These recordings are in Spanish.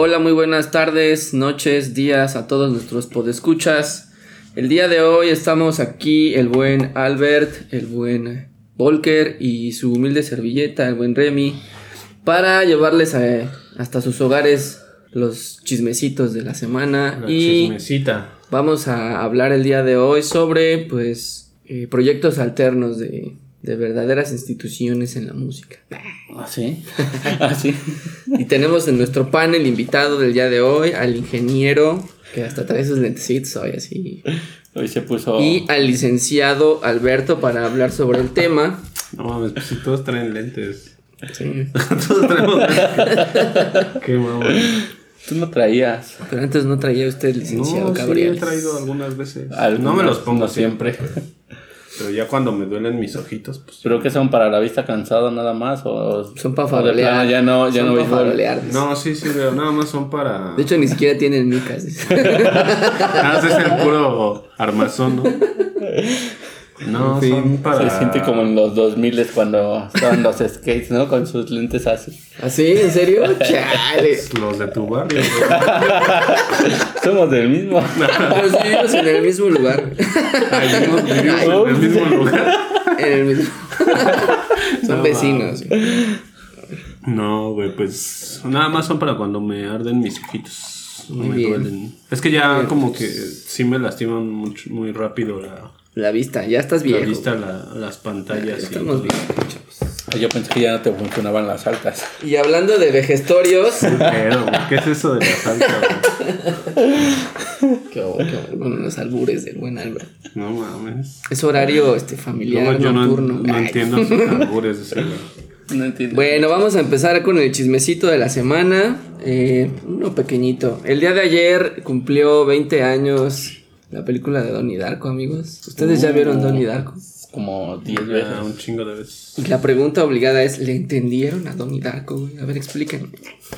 Hola, muy buenas tardes, noches, días a todos nuestros podescuchas. El día de hoy estamos aquí el buen Albert, el buen Volker y su humilde servilleta, el buen Remy, para llevarles a- hasta sus hogares los chismecitos de la semana La y chismecita. vamos a hablar el día de hoy sobre pues eh, proyectos alternos de, de verdaderas instituciones en la música. ¿Ah, sí? ¿Ah, sí? Y tenemos en nuestro panel invitado del día de hoy al ingeniero, que hasta trae sus lentecitos hoy así, Hoy se puso... y al licenciado Alberto para hablar sobre el tema. No mames, pues si todos traen lentes. Sí. todos traemos lentes. Qué mamón. Tú no traías. Pero antes no traía usted licenciado No, sí, he traído algunas veces. Algunas, no me los pongo no siempre. Pero ya cuando me duelen mis ojitos, pues. ¿Pero que son para la vista cansada nada más? ¿O Son para farolear. plano Ya no, ya Son no farolear. No, sí, sí, veo. Nada más son para. De hecho, ni siquiera tienen micas. Ah, ese es el puro armazón, ¿no? No, son para. Se siente como en los 2000 cuando estaban los skates, ¿no? Con sus lentes así. ¿Así? ¿En serio? Chale. Los de tu barrio. Somos del mismo. Pero sí vivimos en el mismo lugar. Ahí vivimos, vivimos en el mismo lugar. En el mismo. Son No, vecinos. No, güey, pues nada más son para cuando me arden mis ojitos. No me duelen. Es que ya como que sí me lastiman mucho, muy rápido la, La vista, ya estás la viejo. vista, la- las Ya pantallas. estamos viejos, chavos. Yo pensé que ya no te funcionaban las altas. Y hablando de vejestorios. Pero, ¿qué es eso de la salsa? güey? qué bo- con los albures del buen Albert. No mames. Es horario este familiar yo no, nocturno. no entiendo sus albures de ese. No entiendo. Bueno, vamos a empezar con el chismecito de la semana. Eh, uno pequeñito. El día de ayer cumplió 20 años la película de Donnie Darko, amigos. ¿Ustedes ya vieron Donnie Darko? Como 10 veces. Un chingo de veces. Y la pregunta obligada es, ¿le entendieron a Donnie Darko? güey? A ver, explíquenme.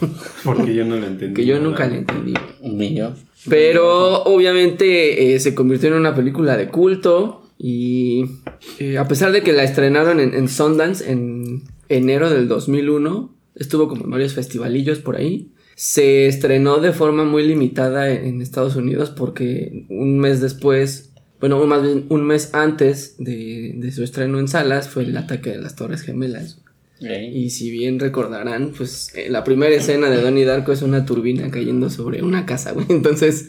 Porque yo no lo entendí. Que yo nada. nunca le entendí. Un millón. Pero obviamente eh, se convirtió en una película de culto y eh, a pesar de que la estrenaron en, en Sundance en enero del 2001, estuvo como en varios festivalillos por ahí. Se estrenó de forma muy limitada en, Estados Unidos porque un mes después, bueno, más bien un mes antes de, de su estreno en salas fue el ataque de las Torres Gemelas. Y si bien recordarán, pues eh, la primera escena de Donnie Darko es una turbina cayendo sobre una casa, güey. Entonces,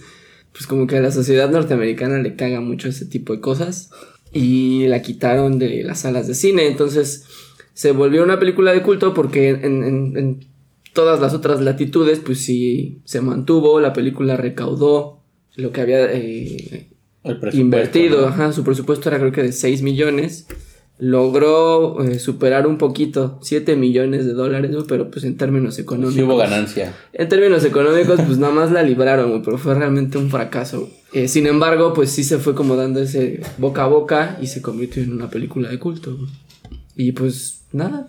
pues como que a la sociedad norteamericana le caga mucho ese tipo de cosas. Y la quitaron de las salas de cine. Entonces, se volvió una película de culto porque en, en- en todas las otras latitudes, pues sí se mantuvo. La película recaudó lo que había eh, invertido, ¿no? ajá, su presupuesto era creo que de 6 millones. Logró eh, superar un poquito, 7 millones de dólares, ¿no? pero pues en términos económicos. Sí hubo ganancia. En términos económicos, pues nada más la libraron, pero fue realmente un fracaso. Eh, sin embargo, pues sí se fue como dando ese boca a boca y se convirtió en una película de culto. Y pues nada,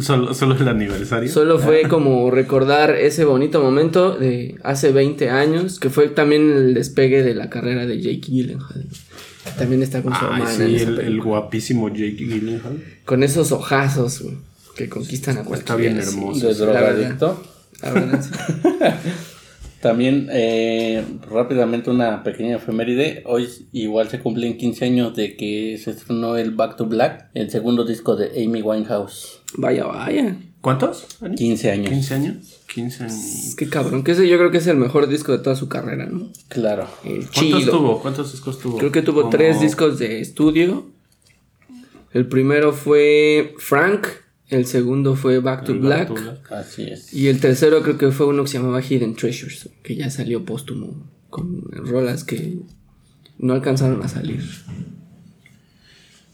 Solo, solo el aniversario. Solo fue como recordar ese bonito momento de hace 20 años, que fue también el despegue de la carrera de Jake Gyllenhaal. También está con su Ay, hermana sí, el, el guapísimo Jake Gyllenhaal. Con esos ojazos güey, que conquistan a cualquiera. bien sí. hermoso. De sí, la verdad. drogadicto. La verdad, sí. También, eh, rápidamente, una pequeña efeméride. Hoy igual se cumplen 15 años de que se estrenó el Back to Black, el segundo disco de Amy Winehouse. Vaya, vaya. ¿Cuántos? años? 15 años. ¿15 años? 15 años. Que cabrón, que ese yo creo que es el mejor disco de toda su carrera, ¿no? Claro. El ¿Cuántos chido. tuvo? ¿Cuántos discos tuvo? Creo que tuvo Como- tres discos de estudio. El primero fue Frank, el segundo fue Back to Black. Back to Black. Así es. Y el tercero creo que fue uno que se llamaba Hidden Treasures, que ya salió póstumo, con rolas que no alcanzaron a salir.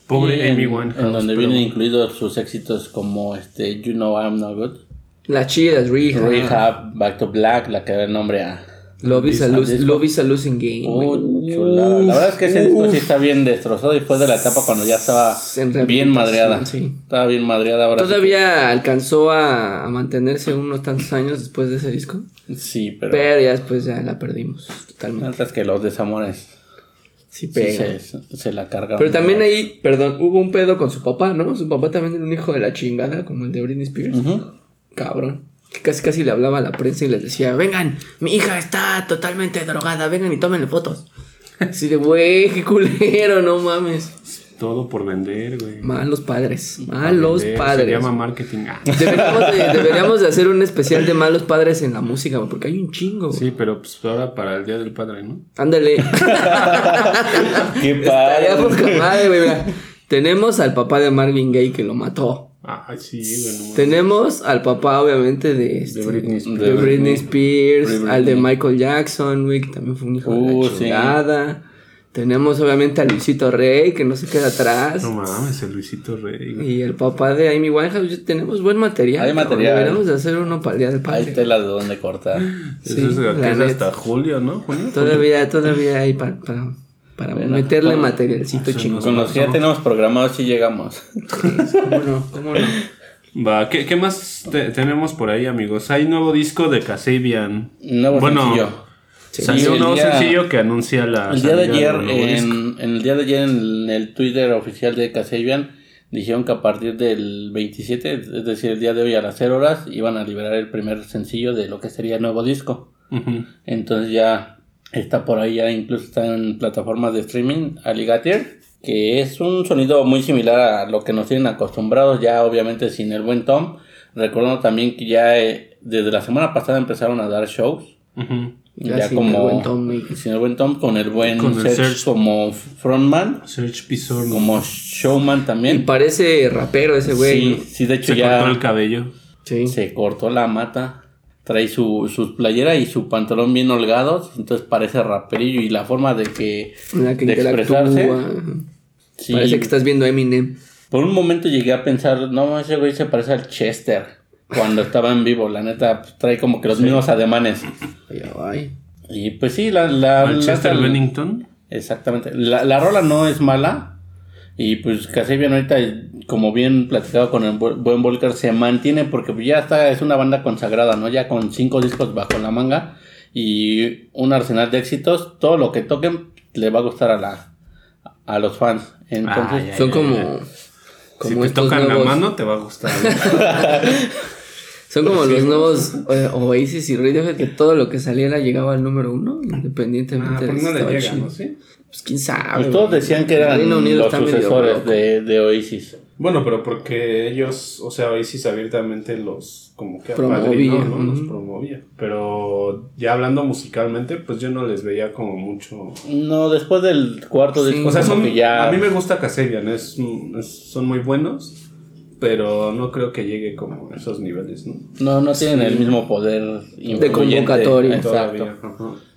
Pobre Y en, Amy Winehouse. En donde pero- vienen incluidos sus éxitos como este You Know I'm Not Good, La chida es Rehab. Rehab, Back to Black, la que da el nombre a. Love is, a lose-. Love is a losing game. Oh, chulada. La verdad es que ese disco sí está bien destrozado y fue de la etapa cuando ya estaba bien madreada. sí. Estaba bien madreada ahora. sí Todavía alcanzó a, a mantenerse unos tantos años después de ese disco. Sí, pero. Pero ya después ya la perdimos totalmente. Antes que los desamores. Sí, Sí, pega. se, se la cargaron. Pero también ahí, perdón, hubo un pedo con su papá, ¿no? Su papá también era un hijo de la chingada, como el de Britney Spears. Cabrón. Que casi casi le hablaba a la prensa y les decía, vengan, mi hija está totalmente drogada, vengan y tómenle fotos. Así de, güey, qué culero, no mames. Todo por vender, güey. Malos padres, malos vender, padres. Se llama marketing. Ah. Deberíamos de, deberíamos de hacer un especial de malos padres en la música, güey, porque hay un chingo. güey. Sí, pero pues ahora para el Día del Padre, ¿no? Ándale. Qué Estaría padre. poca madre, güey, mira. Tenemos al papá de Marvin Gaye que lo mató. Ah, sí. Tenemos al papá, obviamente, de, este, Britney Spears. de Britney Spears, De Britney. al de Michael Jackson, güey, que también fue un hijo de Uh, la sí. chingada. Tenemos, obviamente, a Luisito Rey, que no se queda atrás. No mames, el Luisito Rey. güey. Y el papá de Amy Winehouse, tenemos buen material. Hay material. Deberíamos de hacer uno para el Día del Hay Padre. tela de dónde cortar. Eso es, la es hasta julio, ¿no? ¿Junio? Todavía, todavía hay para, para, para Bueno, meterle con- materialcito chingón. Con los que ya tenemos programados sí llegamos. ¿Cómo no? ¿Cómo no? Va, ¿qué, qué más te- tenemos por ahí, amigos? Hay nuevo disco de Kasabian. Nuevo bueno, sencillo. salió Sí, un nuevo día- sencillo que anuncia la. El día de ayer, en, en el día de ayer en el Twitter oficial de Kasabian, dijeron que a partir del 27, es decir, el día de hoy a las 0 horas, iban a liberar el primer sencillo de lo que sería el nuevo disco. Entonces ya está por ahí, ya incluso está en plataformas de streaming, Alligator, que es un sonido muy similar a lo que nos tienen acostumbrados, ya obviamente sin el buen Tom. Recordando también que ya eh, desde la semana pasada empezaron a dar shows. Ya Ya, sin como el buen Tom sin el buen Tom, con el buen Con el Serge Serge. como frontman, Serge Pizorno. como showman Y también. parece rapero ese güey. Sí, ¿no? sí, de hecho Se ya cortó el cabello. Sí. se cortó la mata. Trae su, su playera y su pantalón bien holgados, entonces parece raperillo y la forma de que la de expresarse. sí, Parece que estás viendo a Eminem. Por un momento llegué a pensar, no, ese güey se parece al Chester cuando estaba en vivo, la neta pues, trae como que los mismos ademanes. Ay, ay. Y pues sí, la, la, Manchester la- Bennington. Exactamente. La, la rola no es mala. Y pues Kasabian ahorita, como bien platicado con el bu- buen Volker, se mantiene porque pues, ya está, es una banda consagrada, ¿no? Ya con cinco discos bajo la manga y un arsenal de éxitos, todo lo que toquen le va a gustar a la a los fans. Entonces, Ah, ya, Son ya, como. ya. Como si te tocan nuevos. la mano, te va a gustar. Son como los nuevos eh, Oasis y Radiohead que todo lo que saliera llegaba al número uno, independientemente ah, de. ¿Sí? Pues quién sabe. pues todos decían que El eran Reino Unido los sucesores de, de Oasis. Bueno, pero porque ellos, o sea, Oasis abiertamente los como que Promovía, ¿no? Los promovía. Pero ya hablando musicalmente, pues yo no les veía como mucho. No, después del cuarto Sí. disco, O sea, como son, que ya... a mí me gusta Kasabian, es, es- son muy buenos, pero no creo que llegue como a esos niveles, ¿no? No, no tienen el mismo poder influyente. convocatoria. Exacto. Todavía.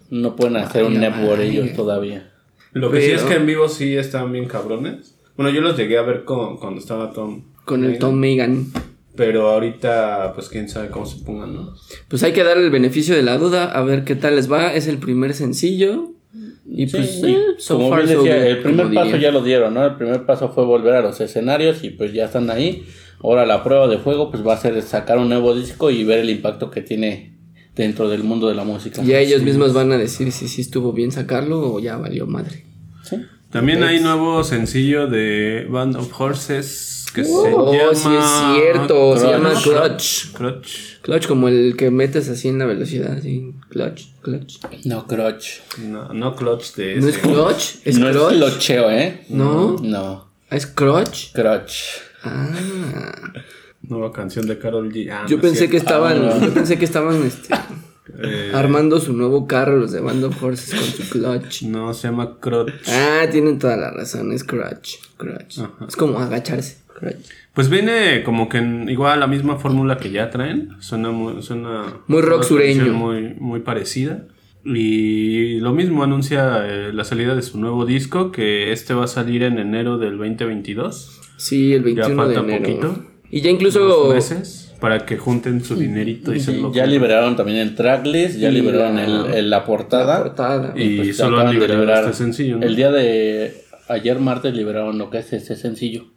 No pueden hacer un Ay, network ay. ellos todavía. Lo que sí es que en vivo sí están bien cabrones. Bueno, yo los llegué a ver con, cuando estaba Tom. Con el Tom Megan. Pero ahorita, pues quién sabe cómo se pongan, ¿no? Pues hay que darle el beneficio de la duda, a ver qué tal les va. Es el primer sencillo. Y Sí, pues, eh, so como far, bien decía, el primer como paso ya lo dieron, ¿no? El primer paso fue volver a los escenarios y pues ya están ahí. Ahora la prueba de juego pues va a ser sacar un nuevo disco y ver el impacto que tiene dentro del mundo de la música. Ya ellos mismos van a decir si sí estuvo bien sacarlo o ya valió madre. También hay nuevo sencillo de Band of Horses que se Oh, llama. sí es cierto, se Clutch. llama Clutch. Clutch. Clutch como el que metes así en la velocidad, así. Clutch, clutch. No, crutch. No, no Clutch de ¿No es ese. clutch? ¿Es no clutch? es locheo, ¿eh? ¿No? No. ¿Es crotch? Crutch. Ah. Nueva canción de Carol G. Ah, Yo no es pensé que estaban, Ah, no. yo pensé que estaban este, Eh, armando su nuevo carro los de Band of Horses con su clutch. no, se llama Crotch. Ah, tienen toda la razón, es crotch, crotch. Ajá. Es como agacharse, crotch. Pues viene como que en- igual la misma fórmula que ya traen. Suena muy, suena Muy rock sureño. Muy, muy parecida. Y lo mismo anuncia eh, la salida de su nuevo disco, que este va a salir en enero del 2022. Sí, el 21 de falta enero. poquito. Y ya incluso meses para que junten su dinerito y se Sí, lo ya liberaron también el tracklist, ya Y liberaron la- el, el- la portada. la portada. Y pues, solo han liberado liberar. este sencillo, ¿no? El día de ayer martes liberaron lo que es ese sencillo.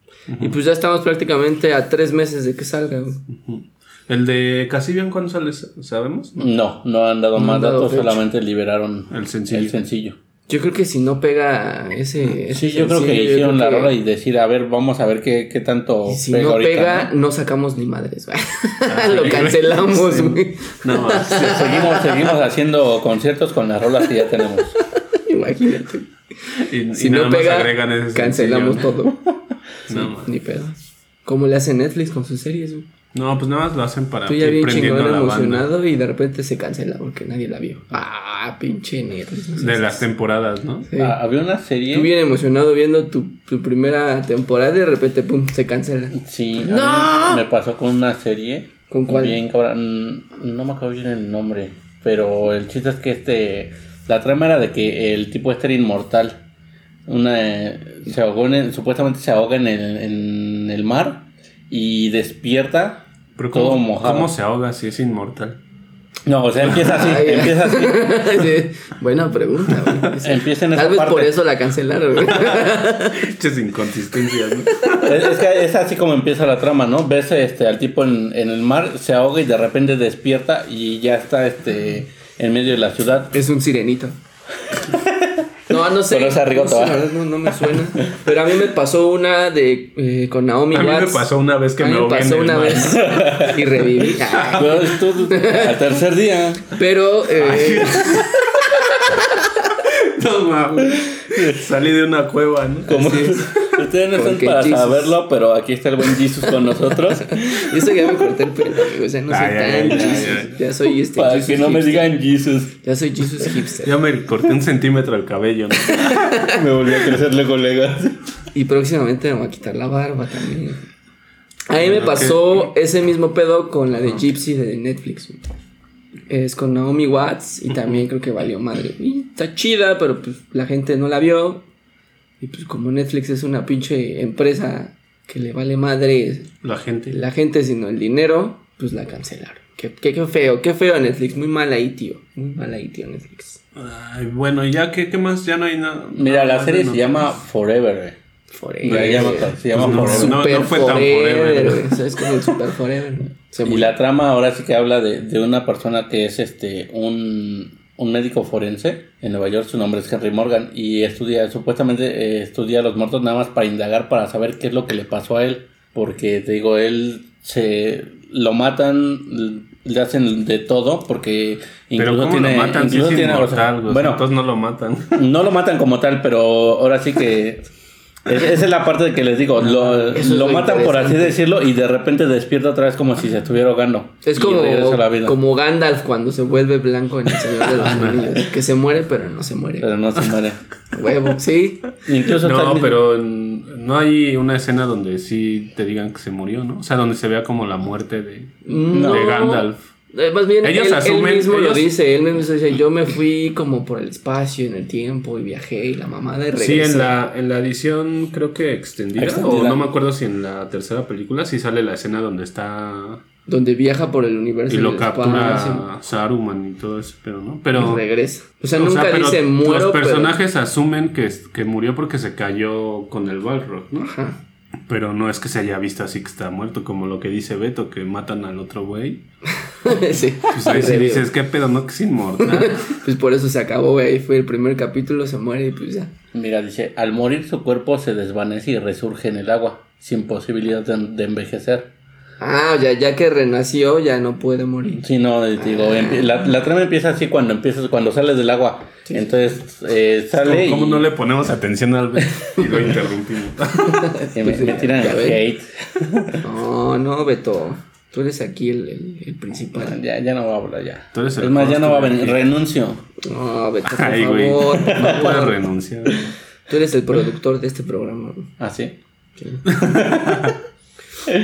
Y pues ya estamos prácticamente a tres meses de que salga. güey. El de Casibian, ¿cuándo sale? ¿Sabemos? No, no han dado No más han dado datos, fecha. solamente liberaron El sencillo. el sencillo. Yo creo que si no pega ese. Sí, yo creo que yo hicieron creo la que- rola y decir, a ver, vamos a ver qué, qué tanto y si pega no ahorita, pega, ¿no? no sacamos ni madres, güey. Ay, Lo güey. cancelamos, Sí. güey. No, Seguimos, seguimos haciendo conciertos con las rolas que ya tenemos. Imagínate. y, Si y no pega, agregan ese cancelamos sencillo. todo. Sí, No, ni pedo. ¿Cómo le hace Netflix con sus series, güey? No, pues nada más lo hacen para Tú ya bien chingón banda. emocionado y de repente se cancela porque nadie la vio. Ah, pinche no De las temporadas, ¿no? Sí. Ah, había una serie. Tú bien emocionado viendo tu, tu primera temporada y de repente, pum, se cancela. Sí, ¡No! me pasó con una serie. ¿Con cuál? Bien, cabrón. No me acuerdo bien el nombre. Pero el chiste es que este. La trama era de que el tipo este era inmortal. Una, se ahogó en el- supuestamente se ahoga en el, en el mar y despierta Pero todo ¿cómo, mojado. ¿cómo se ahoga si es inmortal? No, o sea, empieza así, Ay, empieza así. Sí, Buena pregunta, güey. Sí. Empieza en Tal vez parte. por eso la cancelaron, güey. Muchas inconsistencias, ¿no? Es, es que es así como empieza la trama, ¿no? Ves este, al tipo en, en el mar, se ahoga y de repente despierta y ya está este, en medio de la ciudad. Es un sirenito. No, no sé. Pero es Arrigoto, no, sé, la verdad no, no me suena. Pero a mí me pasó una de eh, con Naomi A mí me Watts. pasó una vez que A mí me me ahogué en pasó el una mar. vez y reviví. Ay, Pero es tú, al tercer día. Pero eh, No mames. Salí de una cueva, ¿no? Como, ustedes no están para Jesus. saberlo, pero aquí está el buen Jesus con nosotros. y eso ya me corté el pelo, amigo. O sea, no soy Ay, tan ay, Jesus. ay, Ya soy este Para Jesus que no me digan Jesus. Ya soy Jesus hipster. Ya me corté un centímetro el cabello, ¿no? Me volvió a crecerle colegas. Y próximamente me voy a quitar la barba también. A mí me pasó ese mismo pedo con la de Gypsy de Netflix. güey. Es con Naomi Watts y también creo que valió madre. Y está chida, pero pues la gente no la vio. Y pues como Netflix es una pinche empresa que le vale madre La gente. la gente sino el dinero, pues la cancelaron. Qué, qué, qué feo, qué feo Netflix. Muy mal ahí, tío. Muy mal ahí, tío, Netflix. Ay, bueno, ¿y ya qué, qué más? Ya no hay nada. Mira, la serie se llama Forever. Forever. Se llama, se llama Pues no, Forever. no, Super fue tan forever, forever. güey. O sea, es como el super forever. Y la trama ahora sí que habla de, de una persona que es este un, un médico forense en Nueva York, su nombre es Henry Morgan, y estudia, supuestamente eh, estudia a los muertos nada más para indagar, para saber qué es lo que le pasó a él, porque te digo, él se lo matan, le hacen de todo, porque Pero incluso ¿cómo tiene, lo matan si incluso es tiene- o sea, inmortal, bueno, Entonces no lo matan. no lo matan como tal, pero ahora sí que esa es la parte de que les digo, lo, lo matan por así decirlo y de repente despierta otra vez como si se estuviera ahogando. Es como, como Gandalf cuando se vuelve blanco en El Señor de los Anillos. que se muere, pero no se muere. Pero no se muere. Huevo, sí. Incluso No, el- pero no hay una escena donde sí te digan que se murió, ¿no? O sea, donde se vea como la muerte de, No. de Gandalf. Eh, Más bien, Ellos él, mismo lo dice. Él mismo dice: Yo me fui como por el espacio, en el tiempo, y viajé, y la mamada y regresé. Sí, en la, en la edición creo que extendida, Extendida. o no me acuerdo si en la tercera película sí sale la escena donde está Donde viaja por el universo. y y lo captura espacio, Saruman y todo eso, pero no, y pero regresa. O sea, o nunca sea, dice muero. Los pero- personajes asumen que, que murió porque se cayó con el Balrog, ¿no? Ajá. Pero no es que se haya visto así que está muerto, como lo que dice Beto, que matan al otro güey. sí. Pues ahí sí dices, ¿qué pedo? No, que es inmortal. Pues por eso se acabó, güey. Ahí fue el primer capítulo, se muere y pues ya. Mira, dice, al morir su cuerpo se desvanece y resurge en el agua, sin posibilidad de, de envejecer. Ah, ya, ya que renació, ya no puede morir. Sí, no, digo, empie- la, la trama empieza así cuando empiezas, cuando sales del agua. Entonces, eh, sale ¿Cómo, no le ponemos atención al Beto? Y lo interrumpimos. me, me tiran el hate. No, no, Beto. Tú eres aquí el, el, el principal. Ya, ya no voy a hablar ya. Tú eres el es más, ya no va a venir. Renuncio. No, Beto, por Ay, favor. No puedes renunciar. Tú eres el productor de este programa. güey. ¿Ah, sí? Sí.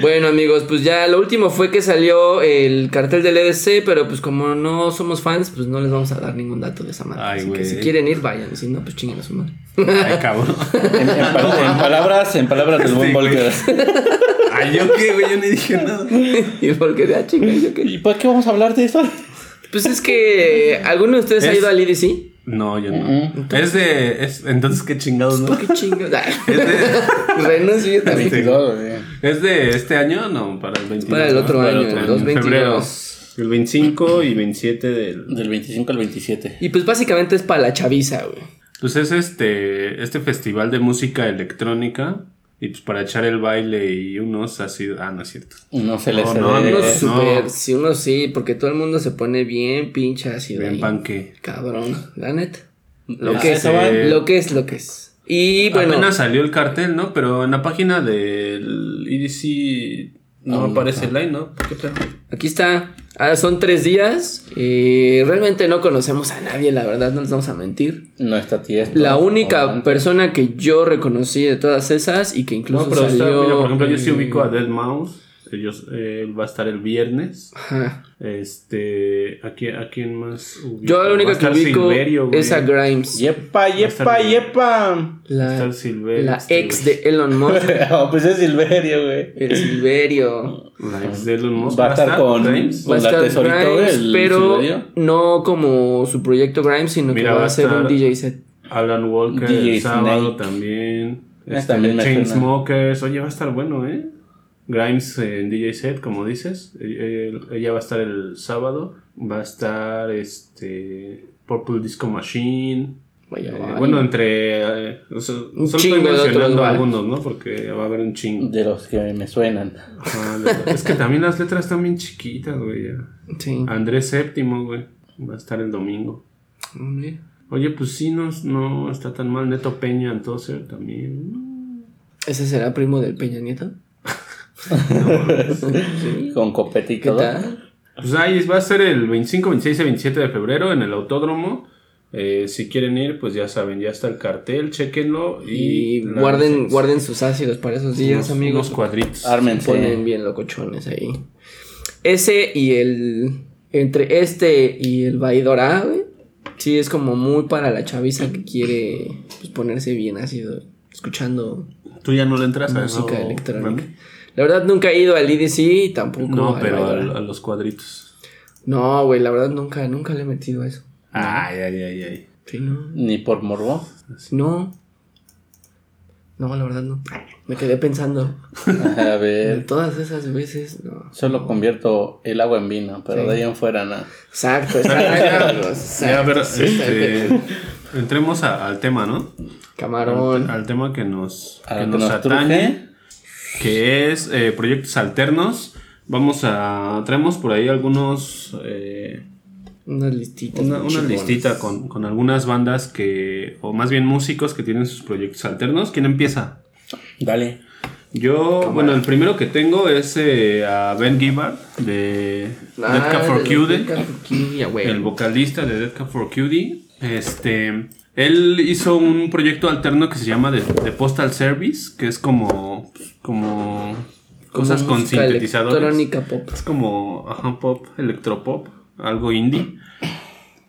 bueno, amigos, pues ya lo último fue que salió el cartel del EDC, pero pues como no somos fans, pues no les vamos a dar ningún dato de esa madre. Ay, Así que güey. si quieren ir, vayan. Si no, pues chinguen a su madre. Ay, cabrón. En, en pa- en palabras, en palabras del buen. Volker. Ay, yo qué, güey, yo ni dije nada. y porque, ah, chinga, yo qué. ¿Y por qué vamos a hablar de eso? Pues es que. ¿Alguno de ustedes ha Es- ido al EDC? No, yo no. Mm. Es de. Es, entonces, ¿qué chingados, no? ¿Por qué chingados? Es de, Renuncio yo también. 22, güey. ¿Es de este año? No, para el 22. Para el otro ¿no? año, el el 2022. febrero. El 25 y 27 del. Del 25 al 27. Y pues básicamente es para la chaviza, güey. Pues es este, este festival de música electrónica. Y pues para echar el baile y unos así. Ah, no es cierto. No se les No, no, Uno Eh, super, no. sí, uno sí, porque todo el mundo se pone bien pinche ácido. Bien ahí. panque. Cabrón, la neta. Lo que es, lo que es, lo que es. Y bueno, Apenas salió el cartel, ¿no? Pero en la página del EDC no aparece el line, ¿no? ¿Qué pedo? aquí está. Ah, son tres días. Eh, realmente no conocemos a nadie, la verdad, no les vamos a mentir. No está tiesto. La única persona que yo reconocí de todas esas y que incluso No, pero está, salió. mira, por ejemplo, yo sí ubico a Dead Mouse. Ellos, eh, él va a estar el viernes. ajá. Este, ¿a quién, a quién más ubico? Yo la Va a única que ubico Silverio, es a Grimes. Yepa, yepa, yepa. La, Silverio. la este, ex de Elon Musk. Oh, pues es Silverio, güey. el Silverio. La ex de Elon Musk. Va a estar con- Grimes? Va a la estar tesorito, Grimes, el pero Silverio. no como su proyecto Grimes, sino Mira, que va va a ser un DJ set. Alan Walker DJ el sábado Snake. también. Este. Chainsmokers. Oye, va a estar bueno, ¿eh? Grimes en DJ set, como dices. Eh, Ella va a estar el sábado. Va a estar este Purple Disco Machine. Vaya, Eh, bueno, entre. eh, o sea, Un solo chingo estoy mencionando algunos, ¿no? Porque va a haber un chingo. De los que me suenan. Es que también las letras están bien chiquitas, güey. Sí. Andrés Séptimo, güey. Va a estar el domingo. Oye, pues sí, no, no está tan mal. Neto Peña, entonces también. ¿Ese será primo del Peña Nieto? Sí. Con copete y ¿Qué todo. Pues ahí va a ser el 25, 26 y 27 de febrero en el autódromo. Eh, si quieren ir, pues ya saben, ya está el cartel, chequenlo. Y, Y guarden, guarden sus ácidos para esos días, unos, amigos. unos cuadritos. Se Ármense. ponen bien locochones ahí. Ese y el. Entre este y el Vaidora, güey. Sí, es como muy para la chaviza que quiere pues, ponerse bien ácido. Escuchando Tú ya no le entras a música eso, electrónica. La verdad nunca he ido al IDC y tampoco No, pero a, a los cuadritos. No, güey, la verdad nunca, nunca le he metido a eso. Ay, ay, ay, ay. Sí, no. Ni por morbo. No. No, la verdad no. Me quedé pensando. A ver. todas esas veces, no. Solo convierto el agua en vino, pero Sí. de ahí en fuera nada. Exacto, Pero exacto. ya, exacto. este, entremos a- al tema, ¿no? Camarón. Al tema que nos, que nos nos atañe, truje. Que es eh, proyectos alternos. Vamos a. Traemos por ahí algunos. eh, Unas listitas. una, muy una listita con, con algunas bandas que. O más bien músicos que tienen sus proyectos alternos. ¿Quién empieza? Dale. Yo, bueno, el primero que tengo es eh, a Ben Gibbard de Ah, Dead Cat for Cutie. El vocalista de Dead Cat for Cutie. Este, él hizo un proyecto alterno que se llama The, The Postal Service, que es como, como Como cosas con sintetizadores. Electrónica pop. Es como ajá, pop, electropop, algo indie.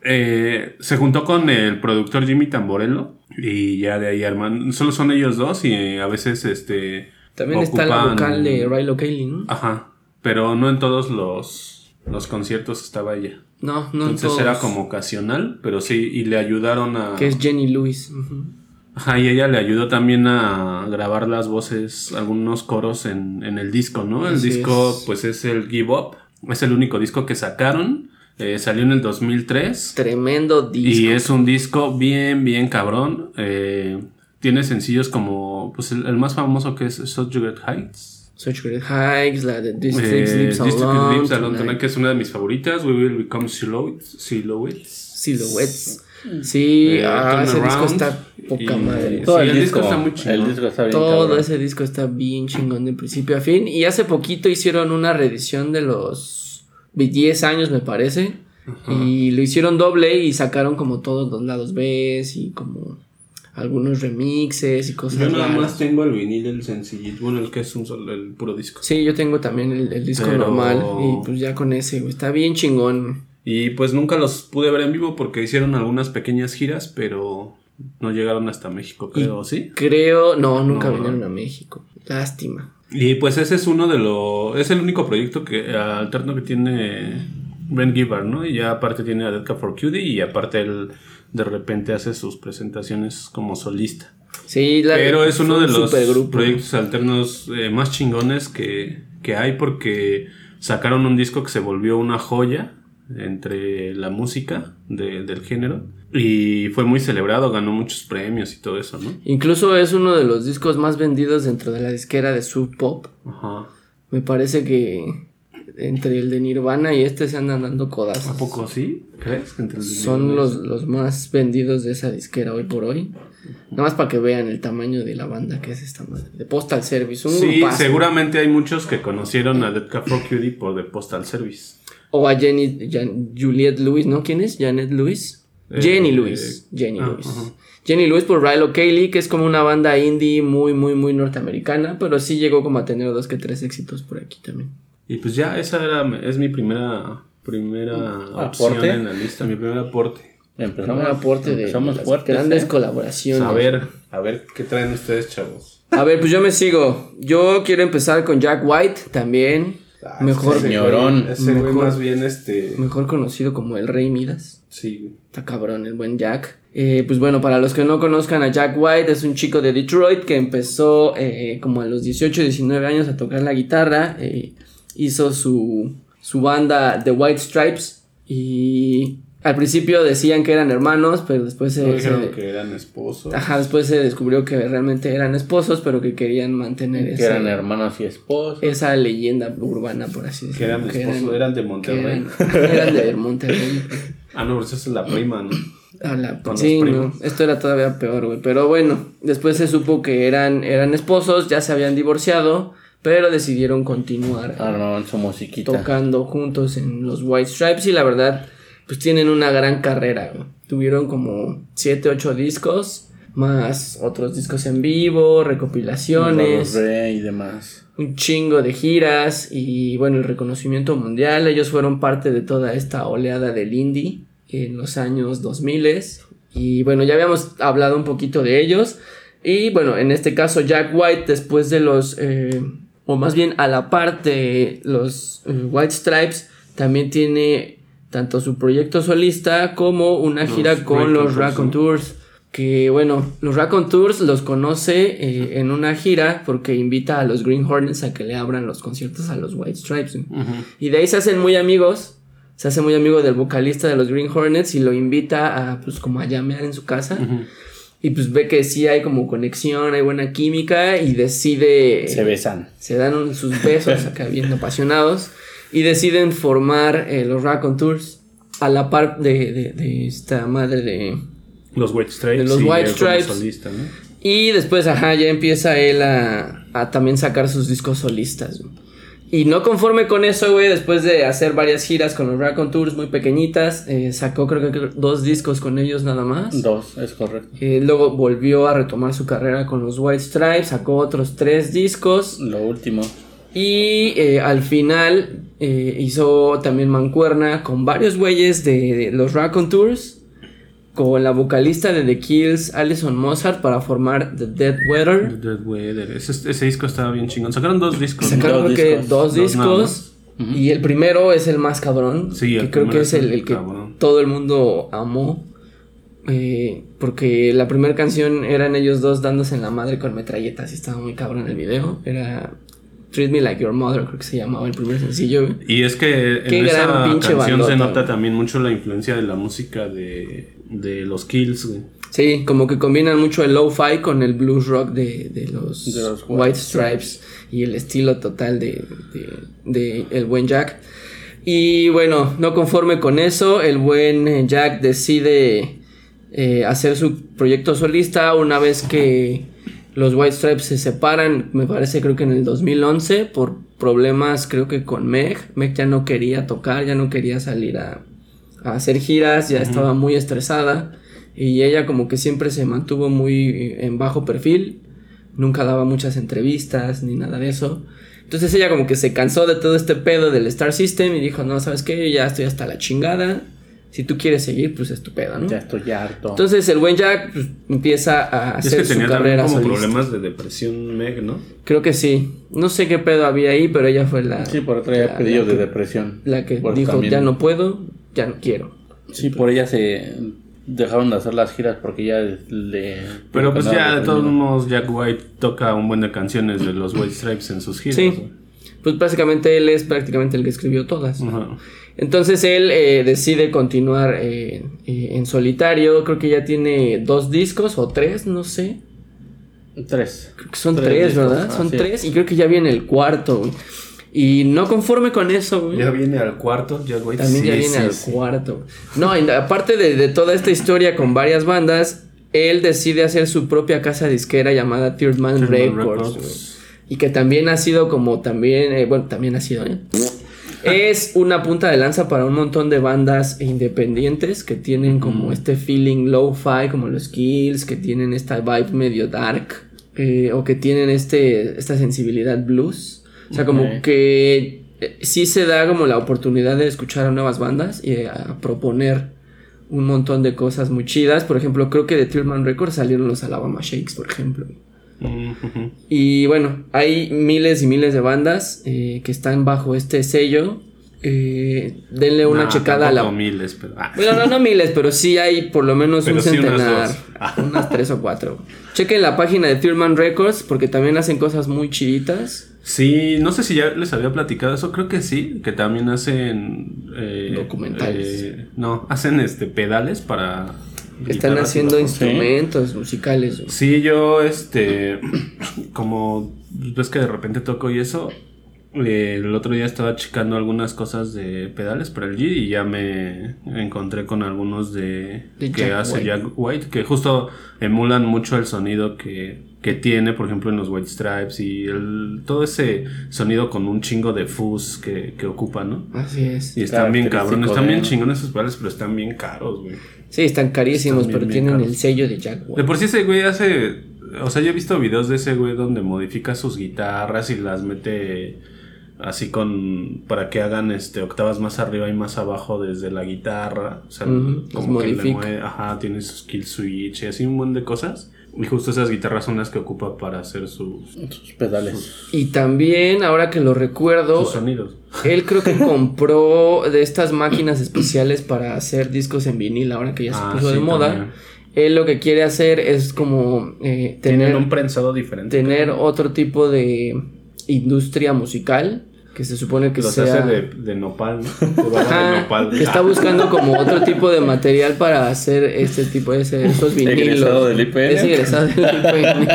Eh, se juntó con el productor Jimmy Tamborello y ya de ahí arman. Solo son ellos dos y eh, a veces este. También está la vocal de Kiley, ¿no? Ajá, pero no en todos los, los conciertos estaba ella. No, no en Entonces todos. era como ocasional, pero sí, y le ayudaron a... Que es Jenny Lewis. Ajá, y ella le ayudó también a grabar las voces, algunos coros en, en el disco, ¿no? El Así disco, es. pues es el Give Up, es el único disco que sacaron, eh, salió en el 2003, Tremendo disco. y es un disco bien, bien cabrón. eh, tiene sencillos como, pues el, el más famoso que es Subjugate Heights. Such Great Hikes, la de Eh, District Sleeps District Alone. Sleeps Alone, Tonight. que es una de mis favoritas. We Will Become Silhouettes. Silhouettes. Silhouettes. Sí, Eh, ah, ese disco está poca y- madre. Sí, Todo el el, disco disco, está muy chingón. El disco está bien Todo cabrón. ese disco está bien chingón de principio a fin. Y hace poquito hicieron una reedición de los 10 años, me parece. Y lo hicieron doble y sacaron como todos los lados B y como algunos remixes y cosas Yo nada raras. más tengo el vinil, el sencillito. Bueno, el que es un solo, el puro disco. Sí, yo tengo también el, el disco Pero- normal. Y pues ya con ese, güey, está bien chingón. Y pues nunca los pude ver en vivo porque hicieron algunas pequeñas giras, pero no llegaron hasta México, creo, ¿sí? Creo, no, nunca No, vinieron a México. Lástima. Y pues ese es uno de los. Es el único proyecto que alterno que tiene Ben Gibbard, ¿no? Y ya aparte tiene a Dead for Cutie y aparte él de repente hace sus presentaciones como solista. Sí, la- Pero es uno de los proyectos alternos eh, más chingones que, que hay porque sacaron un disco que se volvió una joya entre la música de- del género. Y fue muy celebrado, ganó muchos premios y todo eso, ¿no? Incluso es uno de los discos más vendidos dentro de la disquera de Sub Pop. Ajá. Me parece que entre el de Nirvana y este se andan dando ¿A codazos. poco sí? ¿Crees? Entre el- Son los, los más vendidos de esa disquera hoy por hoy. Nada más para que vean el tamaño de la banda que es esta madre. De Postal Service. Un Sí, seguramente hay muchos que conocieron a Dead Cat for Cutie por The Postal Service. O a Jenny, Jan- Juliette Lewis, ¿no? ¿Quién es? Janet Lewis. Eh, Jenny eh, Lewis. Jenny ah, Lewis. Jenny Lewis por Rilo Cayley, que es como una banda indie muy, muy, muy norteamericana, pero sí llegó como a tener dos que tres éxitos por aquí también. Y pues ya, esa era, es mi primera, primera ¿Aporte? opción en la lista, mi primer aporte. Empezamos, Un aporte de las fuertes, grandes ¿eh? colaboraciones. A ver, a ver, ¿qué traen ustedes, chavos? A ver, pues yo me sigo. Yo quiero empezar con Jack White también. mejor, ese señorón. güey- Ese güey Mejor. más bien, este... mejor conocido como el Rey Midas. Sí, güey. Está cabrón el buen Jack. Eh, pues bueno, para los que no conozcan a Jack White, es un chico de Detroit que empezó eh, como a los 18, 19 años a tocar la guitarra. eh, hizo su, su banda The White Stripes y al principio decían que eran hermanos, pero después se, dijeron se- que eran esposos. ajá, después se descubrió que realmente eran esposos, pero que querían mantener Que esa, eran hermanos y esposos. esa leyenda urbana, por así decirlo. Que eran esposos, eran de Monterrey. eran- eran de Monterrey. Ah, no, esa es la prima, ¿no? A la- sí, no, esto era todavía peor, güey. Pero bueno, después se supo que eran, eran esposos, ya se habían divorciado, pero decidieron continuar su musiquita. tocando juntos en los White Stripes y la verdad, pues tienen una gran carrera. güey. Tuvieron como 7, 8 discos, más otros discos en vivo, recopilaciones, y demás. un chingo de giras y bueno, el reconocimiento mundial. Ellos fueron parte de toda esta oleada del indie en los años 2000 y bueno, ya habíamos hablado un poquito de ellos. Y bueno, en este caso Jack White después de los, eh, o más bien a la parte los eh, White Stripes, también tiene tanto su proyecto solista como una Los gira con los Raccoon Tours. Que bueno, los Raccoon Tours los conoce eh, en una gira porque invita a los Green Hornets a que le abran los conciertos a los White Stripes. Y de ahí se hacen muy amigos. Se hace muy amigo del vocalista de los Green Hornets y lo invita a pues como a llamear en su casa. Y pues ve que sí hay como conexión, hay buena química y decide... Se besan. Se dan un- sus besos acá bien apasionados y deciden formar eh, los Raccoon Tours a la par de, de- de esta madre de... Los White Stripes. De los y White Stripes. solista, ¿no? Y después, ajá, ya empieza él a, a también sacar sus discos solistas. güey. Y no conforme con eso, güey, después de hacer varias giras con los Raccoon Tours muy pequeñitas, eh, sacó creo que dos discos con ellos nada más. Dos, es correcto. Eh, luego volvió a retomar su carrera con los White Stripes, sacó otros tres discos. Lo último. Y eh, al final hizo también mancuerna con varios güeyes de, de los Raccoon Tours. Con la vocalista de The Kills, Alison Mozart, para formar The Dead Weather. Dead Weather. Ese, ese disco estaba bien chingón. Sacaron dos discos. ¿no? Sacaron Dos creo discos. Dos. Y el primero es el más cabrón. Sí, el que creo que es el, el que cabrón. todo el mundo amó. Eh, porque la primera canción eran ellos dos dándose en la madre con metralletas y estaba muy cabrón el video. Era Treat Me Like Your Mother, creo que se llamaba el primer sencillo. Y es que en Qué esa canción se nota güey. también mucho la influencia de la música de, de los Kills, güey. Sí, como que combinan mucho el lo-fi con el blues rock de, de los, De los White, White Stripes y el estilo total de, de- de el buen Jack. Y bueno, no conforme con eso, el buen eh, Jack decide eh, hacer su proyecto solista una vez que los White Stripes se separan, me parece creo que en el 2011, por problemas creo que con Meg. Meg ya no quería tocar, ya no quería salir a, a hacer giras, ya estaba muy estresada. Y ella como que siempre se mantuvo muy en bajo perfil, nunca daba muchas entrevistas ni nada de eso. Entonces ella como que se cansó de todo este pedo del Star System y dijo, no, ¿sabes qué? Yo ya estoy hasta la chingada. Si tú quieres seguir, pues es tu pedo, ¿no? Ya estoy harto. Entonces el buen Jack pues, empieza a Es hacer que su tenía también carrera como solista. problemas de depresión Meg, ¿no? Creo que sí. No sé qué pedo había ahí, pero ella fue la, sí, por pedidos de que- depresión. la que Por dijo, también- ya no puedo, ya no quiero. Sí, por ella se dejaron de hacer las giras porque ya le... Pero pues ya de todos modos Jack White toca un buen de canciones de los White Stripes en sus giras. Sí. Pues básicamente él es prácticamente el que escribió todas. Entonces él eh, decide continuar eh, eh, en solitario. Creo que ya tiene dos discos o tres, no sé. Tres. Creo que son Tres ¿verdad? Son así tres y creo que ya viene el cuarto, güey. Y no conforme con eso, güey. Ya viene al cuarto, ya güey. También ya viene sí, al sí. cuarto. No, y aparte de, de toda esta historia con varias bandas, él decide hacer su propia casa disquera llamada Third Man Third Records. Y que también ha sido como también, eh, bueno, también ha sido, ¿eh? Es una punta de lanza para un montón de bandas independientes que tienen como este feeling low-fi, como los Kills, que tienen esta vibe medio dark, eh, o que tienen este, esta sensibilidad blues. O sea, como que eh, sí se da como la oportunidad de escuchar a nuevas bandas y a proponer un montón de cosas muy chidas. Por ejemplo, creo que de Tillman Records salieron los Alabama Shakes, por ejemplo. Mm. Y bueno, hay miles y miles de bandas eh, que están bajo este sello. Eh, denle una checada a la. miles, pero. ah. Bueno, no, no miles, pero sí hay por lo menos Pero un sí centenar. Ah. Unas tres o cuatro. Chequen la página de Thurman Records porque también hacen cosas muy chiditas. Sí, no sé si ya les había platicado eso, creo que sí, que también hacen... eh, Documentales. eh, no, hacen este pedales para... Están haciendo instrumentos musicales. Sí, yo, este, como ves que de repente toco y eso, eh, el otro día estaba checando algunas cosas de pedales para el G y ya me encontré con algunos de, De que Jack hace White. Jack White, que justo emulan mucho el sonido que, que tiene, por ejemplo, en los White Stripes y el, todo ese sonido con un chingo de fuzz que, que ocupa, ¿no? Así es. Y están bien cabrones, están de- bien chingones esos pedales, pero están bien caros, güey. Sí, están carísimos, Están bien, pero bien tienen caros. el sello de Jack De White. por sí ese güey hace... O sea, yo he visto videos de ese güey donde modifica sus guitarras y las mete así con... Para que hagan este octavas más arriba y más abajo desde la guitarra. O sea, como que le mueve... Ajá, tiene sus kill switch y así un montón de cosas. Y justo esas guitarras son las que ocupa para hacer sus, Sus pedales. Y también, ahora que lo recuerdo, sus sonidos. él creo que compró de estas máquinas especiales para hacer discos en vinil, ahora que ya se Ah, puso de moda. también. Él lo que quiere hacer es como eh, Tienen tener, un prensado diferente. tener otro tipo de industria musical que se supone que Los sea... hace de, de nopal, ¿no? De bala Ajá, de nopal. que está buscando como otro tipo de material para hacer este tipo de ese- esos vinilos. Egresado del IPN. Es egresado del IPN.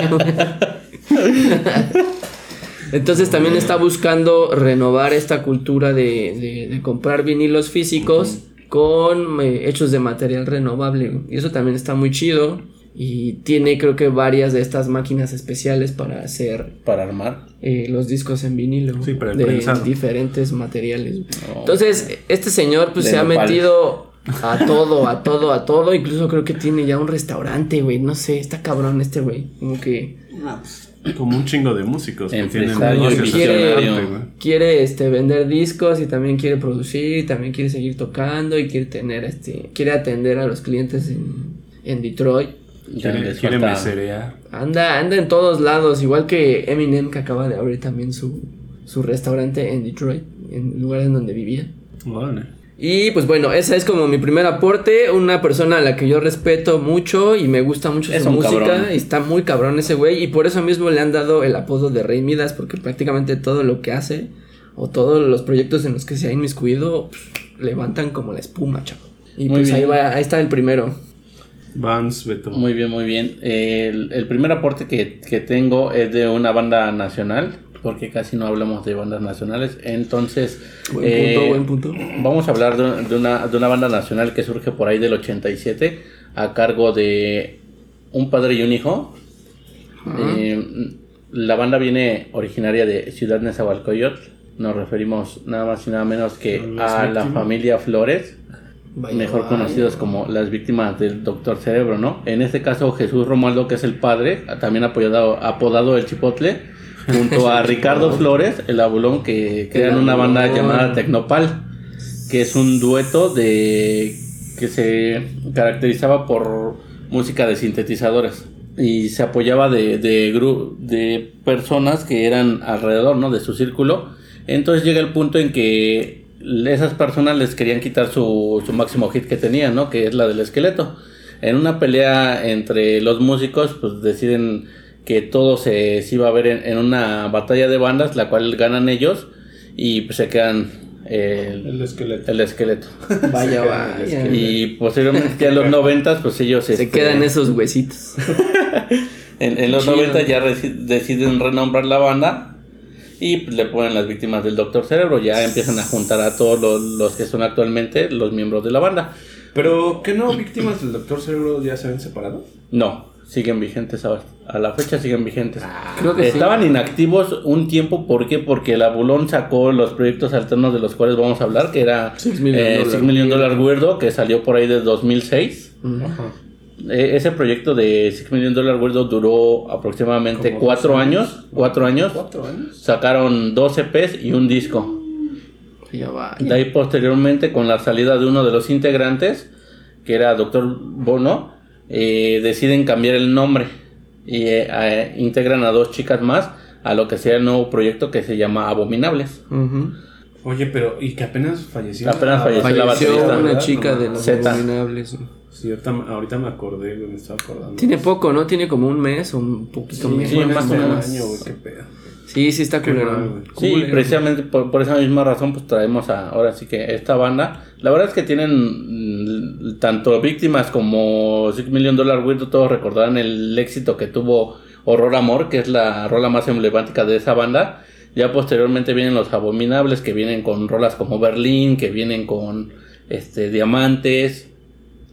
Entonces también está buscando renovar esta cultura de, de- de comprar vinilos físicos con eh, hechos de material renovable. Y eso también está muy chido. Y tiene creo que varias de estas máquinas especiales para hacer Para armar. Eh, los discos en vinilo Sí, de prensado. diferentes materiales. Oh. Entonces, este señor pues se ha metido a todo, a todo, a todo. Incluso creo que tiene ya un restaurante, güey. No sé, está cabrón este güey. Como que Como un chingo de músicos. que tienen quiere, quiere este vender discos y también quiere producir, y también quiere seguir tocando y quiere tener este, quiere atender a los clientes en, en Detroit. Quiere, meserear. Anda, anda en todos lados, igual que Eminem que acaba de abrir también su, su restaurante en Detroit, en el lugar en donde vivía. Órale. Y pues bueno, esa es como mi primer aporte, una persona a la que yo respeto mucho y me gusta mucho Es su música, cabrón. y está muy cabrón ese güey y por eso mismo le han dado el apodo de Rey Midas porque prácticamente todo lo que hace o todos los proyectos en los que se ha inmiscuido pff, levantan como la espuma, chavo. Y Muy pues ahí bien. va, ahí está el primero. Vance, Beto. Muy bien, muy bien. El, el primer aporte que, que tengo es de una banda nacional, porque casi no hablamos de bandas nacionales. Entonces, Buen eh, punto, buen punto. vamos a hablar de, de una, de una banda nacional que surge por ahí del 87, a cargo de un padre y un hijo. Eh, la banda viene originaria de Ciudad Nezahualcóyotl. Nos referimos nada más y nada menos que a la familia Flores Vaya, mejor vaya. conocidos como las víctimas del Doctor Cerebro, ¿no? En este caso Jesús Romualdo, que es el padre, también apodado, apodado el Chipotle, junto a Ricardo Flores, el abulón, que crean una banda llamada Tecnopal, que es un dueto de que se caracterizaba por música de sintetizadores y se apoyaba de, de, de personas que eran alrededor, ¿no? De su círculo. Entonces llega el punto en que esas personas les querían quitar su, su máximo hit que tenían, ¿no? Que es la del esqueleto. En una pelea entre los músicos, pues deciden que todo se, se iba a ver en, en una batalla de bandas, la cual ganan ellos y pues, se quedan el, El esqueleto. el esqueleto. Vaya, vaya. Y posteriormente, ya en los noventas, pues ellos... Se este, quedan esos huesitos. En, en los. 90 ya deciden renombrar la banda y pues, le ponen las víctimas del Doctor Cerebro. Ya empiezan a juntar a todos los, los que son actualmente los miembros de la banda. Pero, ¿qué no víctimas del Doctor Cerebro ya se habían separado? No, siguen vigentes a, a la fecha, siguen vigentes. Creo que sí. Estaban inactivos un tiempo, ¿por qué? Porque la Bulón sacó los proyectos alternos de los cuales vamos a hablar, que era Six Million eh, Dollar Six Million Dollar Weirdo, que salió por ahí de 2006. Ajá. Eh, ese proyecto de Six Million Dollar Weirdo duró aproximadamente cuatro años. años. Cuatro años. ¿Cuatro años? Sacaron dos EPs y un disco. Vaya, vaya. De ahí posteriormente, con la salida de uno de los integrantes, que era Doctor Bono, eh, deciden cambiar el nombre y eh, eh, integran a dos chicas más a lo que sea el nuevo proyecto que se llama Abominables. Ujú. Oye, pero, ¿y que apenas falleció? Apenas la- falleció la una ¿verdad? chica No de los Zeta. abominables. Sí, ahorita, ahorita me acordé, me estaba acordando. Tiene poco, ¿no? Tiene como un mes o un poquito Sí, menos. en más o menos. año, güey, qué pedo. Sí, sí está culero. Sí, Culero. precisamente por, por esa misma razón, pues traemos a, ahora sí que esta banda. La verdad es que tienen mm, tanto víctimas como Six Million Dollar Weirdo, todos recordarán el éxito que tuvo Horror Amor, que es la rola más emblemática de esa banda. Ya posteriormente vienen los Abominables, que vienen con rolas como Berlín, que vienen con este Diamantes.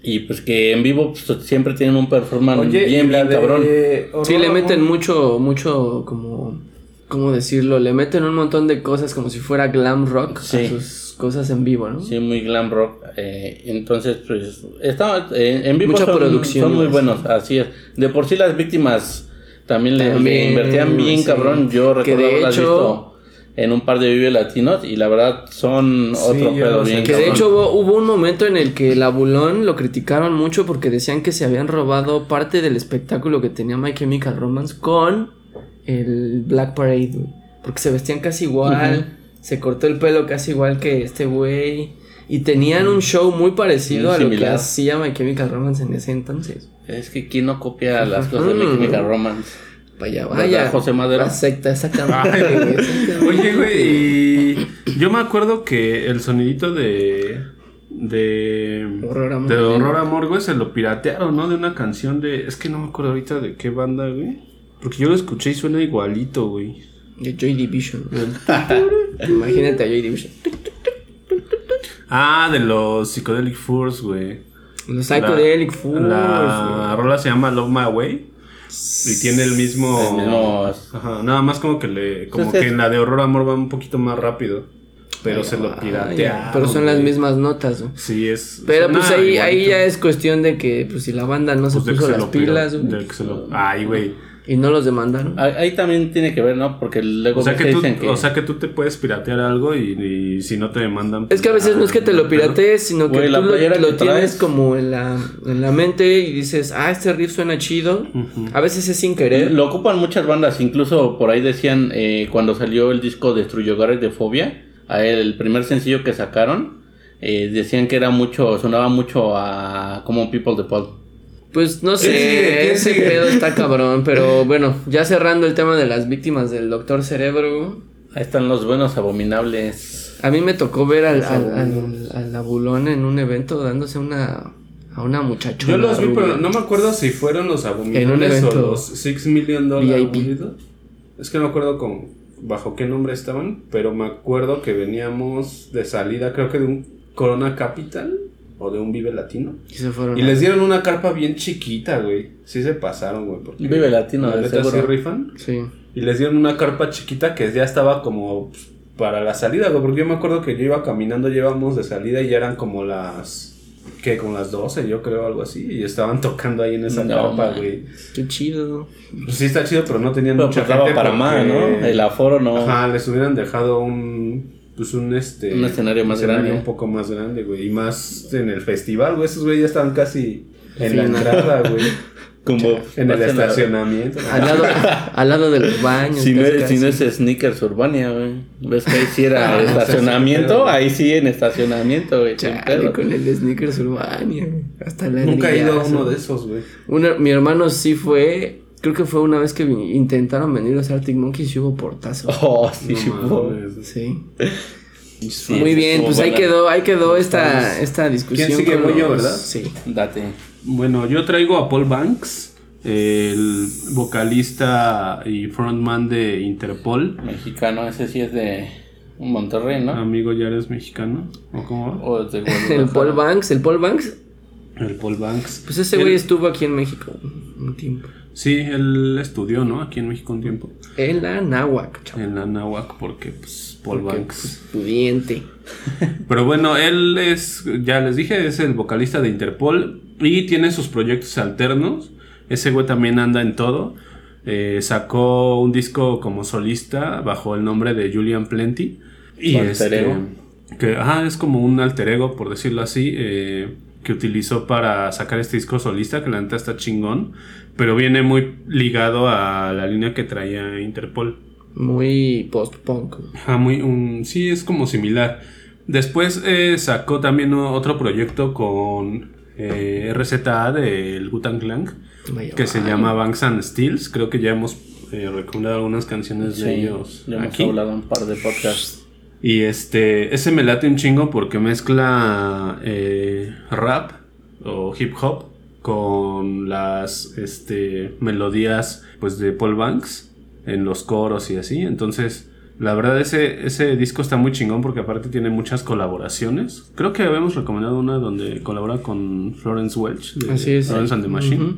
Y pues que en vivo pues, siempre tienen un performance Oye, bien, bien cabrón. de Sí, le meten mucho, mucho, como, ¿cómo decirlo? Le meten un montón de cosas como si fuera glam rock Sí. a sus cosas en vivo, ¿no? Sí, muy glam rock. eh, entonces, pues, está, eh, en vivo Mucha son, producción, son muy ¿no? buenos, así es. De por sí las víctimas también le, le También, invertían bien, sí. cabrón. Yo Que recuerdo de haberlas hecho- visto en un par de Vive Latinos y la verdad son Sí, otro pedo bien Que de hecho hubo, hubo un momento en el que el Abulón lo criticaron mucho porque decían que se habían robado parte del espectáculo que tenía My Chemical Romance con el Black Parade, güey. Porque se vestían casi igual, se cortó el pelo casi igual que este güey. Y tenían un show muy parecido a lo que hacía My Chemical Romance en ese entonces. Es que quién no copia las cosas de. My Chemical Romance. Vaya, ¿Verdad, vaya. José Madero? La secta, exactamente. Oye, güey, y yo me acuerdo que el sonidito de. de. Horror Amor. de Horror Amor, güey, se lo piratearon, ¿no? De una canción de. Es que no me acuerdo ahorita de qué banda, güey. Porque yo lo escuché y suena igualito, güey. De Joy Division. Imagínate a Joy Division. Ah, de los Psychedelic Furs, güey. Los Psychedelic La- Fools, La güey. rola se llama Love My Way. Y tiene el mismo. El mismo- Ajá, nada más como que le. Como Entonces- que en la de Horror Amor va un poquito más rápido. Pero se lo Vaya, piratearon. Pero son las mismas notas. Sí, es. Pero pues ahí, ahí ya es cuestión de que pues si la banda no se Pues puso se las pira- pilas, güey, de que se lo- Ay, güey. Y no los demandaron. Ahí, ahí también tiene que ver, ¿no? Porque luego O sea, que tú, dicen que... o sea que tú te puedes piratear algo y, y si no te demandan. Es que a veces no es que te lo piratees, sino que la tú lo, lo tienes como en la, en la mente y dices, ah, este riff suena chido. A veces es sin querer. Lo ocupan muchas bandas, incluso por ahí decían eh, cuando salió el disco Destruye Hogares de Fobia, el primer sencillo que sacaron, eh, decían que era mucho, sonaba mucho a como People de Paul. Pues no sé, ¿Quién sigue? ¿Quién ese sigue? pedo está cabrón, pero bueno, ya cerrando el tema de las víctimas del Doctor Cerebro, Ahí están los buenos abominables. a mí me tocó ver al, al, al, al abulón en un evento dándose una a una muchachona. Yo los vi, rubia. pero no me acuerdo si fueron los En un abominables o evento los 6 million dollar VIP. Weirdos. Es que no me acuerdo con bajo qué nombre estaban, pero me acuerdo que veníamos de salida, creo que de un Corona Capital o de un Vive Latino. Y se fueron. Y les dieron una carpa bien chiquita, güey. Sí se pasaron, güey. porque Vive Latino, la de neta sí rifan. Sí. Y les dieron una carpa chiquita que ya estaba como pues, para la salida, güey. Porque yo me acuerdo que yo iba caminando, llevamos de salida y ya eran como las. que Como las 12, yo creo, algo así. Y estaban tocando ahí en esa No, carpa, man. güey. Qué chido. Pues sí está chido, pero no tenían Pero mucha gente. para porque- más, ¿no? El aforo no. Ajá, les hubieran dejado un. Pues un este. Un escenario más escenario grande. Un poco más grande, güey. Y más en el festival, güey. Esos güey ya estaban casi en Sí, la entrada, güey. Como En el estacionamiento. Al lado, al lado de los baños. Si no, casi, si no es Sneakers Urbania, güey. ¿Ves que ahí sí era Ah, no sé, estacionamiento? ahí sí en estacionamiento, güey. Chale, con el sneakers Urbania, güey. Hasta la Nunca he ido a uno de esos, güey. Una- mi hermano sí fue. Creo que fue una vez que vi- intentaron venir los Arctic Monkeys y hubo portazo. Oh, sí, No. Sí. Sí, Muy bien, pues ahí quedó, ahí quedó esta, esta discusión. ¿verdad? Sí. Date. Bueno, yo traigo a Paul Banks, el vocalista y frontman de Interpol. Mexicano, ese sí es de Monterrey, ¿no? Amigo, ya eres mexicano. ¿O cómo va? O es de El. Paul Banks, el Paul Banks, El Paul Banks. pues ese güey estuvo aquí en México un tiempo. Sí, él estudió, ¿no? Aquí en México un tiempo. En la Náhuac, chaval. En la Nahuac, porque, pues, Paul Porque, Banks. pues, pudiente. Pero bueno, él es, ya les dije, es el vocalista de Interpol y tiene sus proyectos alternos. Ese güey también anda en todo. Eh, sacó un disco como solista bajo el nombre de Julian Plenty. Y alter este, ego. que ajá, es como un alter ego, por decirlo así, eh, que utilizó para sacar este disco solista, que la neta está chingón. Pero viene muy ligado a la línea que traía Interpol. Muy post-punk. Muy, un, sí, es como similar. Después eh, sacó también otro proyecto con eh, RZA del Gutan Clan Vaya, que se llama Banks and Steels. Creo que ya hemos eh, recomendado algunas canciones Sí, de ellos ya hemos aquí. hablado un par de podcasts. Y este, ese me late un chingo porque mezcla eh, rap o hip hop con las este, melodías pues de Paul Banks en los coros y así. Entonces, la verdad ese, ese disco está muy chingón porque aparte tiene muchas colaboraciones. Creo que habíamos recomendado una donde colabora con Florence Welch de Así es. Florence and the Machine.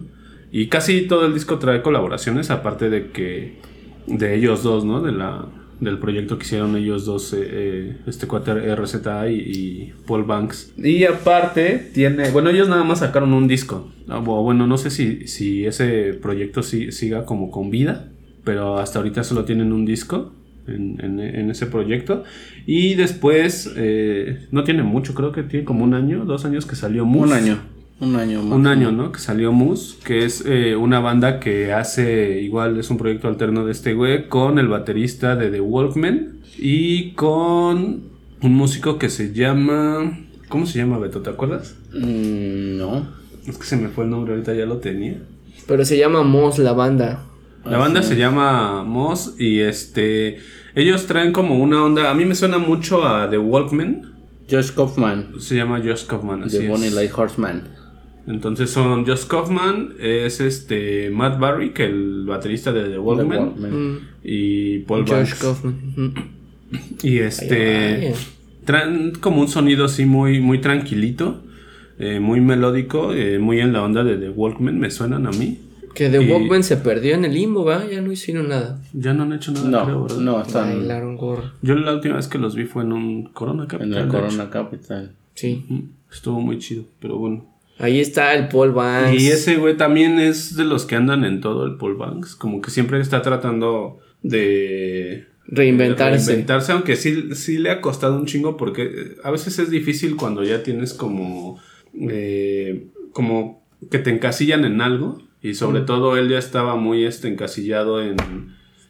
Y casi todo el disco trae colaboraciones, aparte de que de ellos dos, ¿no? De la, del proyecto que hicieron ellos dos, eh, eh, este cuate RZA y, y Paul Banks. Y aparte tiene, bueno, ellos nada más sacaron un disco. Ah, bu- Bueno, no sé si, si ese proyecto sí- siga como con vida, pero hasta ahorita solo tienen un disco. En, en- en ese proyecto y después eh, no tiene mucho creo que tiene como un año dos años que salió Moose. Un año. Un año más. Un año, ¿no? Que salió Moose, que es eh, una banda que hace, igual es un proyecto alterno de este güey, con el baterista de The Walkman y con un músico que se llama... ¿Cómo se llama, Beto? ¿Te acuerdas? Mm, no. Es que se me fue el nombre, ahorita ya lo tenía. Pero se llama Moss la banda. La banda se llama Moss y este... Ellos traen como una onda... A mí me suena mucho a The Walkman. Josh Kaufman. Se llama Josh Kaufman, así es. Bonnie Light Horseman. Entonces son Josh Kaufman, es este Matt Barrick, el baterista de The Walkman, The Walkman. Mm, y Paul Josh Banks. Kaufman. Y este traen como un sonido así muy, muy tranquilito, eh, muy melódico, eh, muy en la onda de The Walkman, me suenan a mí. Que The Y- Walkman se perdió en el limbo, ¿va? Ya no hicieron nada. Ya no han hecho nada, No, creo, ¿verdad? no, están Bailaron gorro. Yo la última vez que los vi fue en un Corona en Capital. el de hecho. Corona Capital. Sí. Estuvo muy chido, pero bueno. Ahí está el Paul Banks. Y ese güey también es de los que andan en todo el Paul Banks. Como que siempre está tratando de Reinventarse. de reinventarse, aunque sí, sí le ha costado un chingo porque eh, a veces es difícil cuando ya tienes como eh, como que te encasillan en algo y sobre todo él ya estaba muy este encasillado en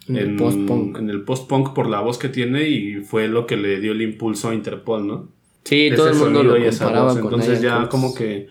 En el post-punk. en el post-punk por la voz que tiene y fue lo que le dio el impulso a Interpol, ¿no? Sí, Ese todo el mundo lo comparaba voz. con Entonces ya como que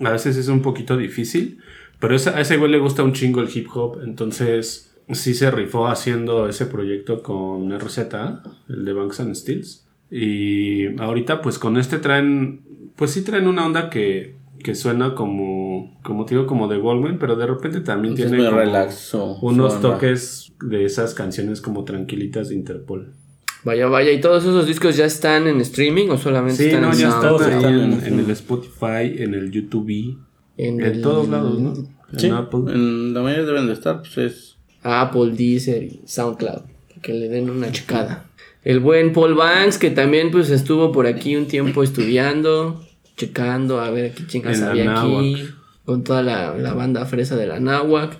a veces es un poquito difícil. Pero a ese güey le gusta un chingo el hip hop. Entonces sí se rifó haciendo ese proyecto con RZA, el de Banks and Steels. Y ahorita pues con este traen, pues sí traen una onda que, que suena como, como te digo, como de Goldman, pero de repente también Entonces tiene como relaxo. unos toques de esas canciones como tranquilitas de Interpol. Vaya, vaya. ¿Y todos esos discos ya están en streaming o solamente Sí, están no, en ya están todos ahí están en, en- en el Spotify, en el YouTube, En, en, el- todos lados, ¿no? En Apple. en la mayoría deben de estar, pues es Apple, Deezer y SoundCloud. Que le den una checada. El buen Paul Banks, que también pues estuvo por aquí un tiempo estudiando, checando, a ver qué chingas había aquí. Con toda la, la banda fresa de la Náhuac.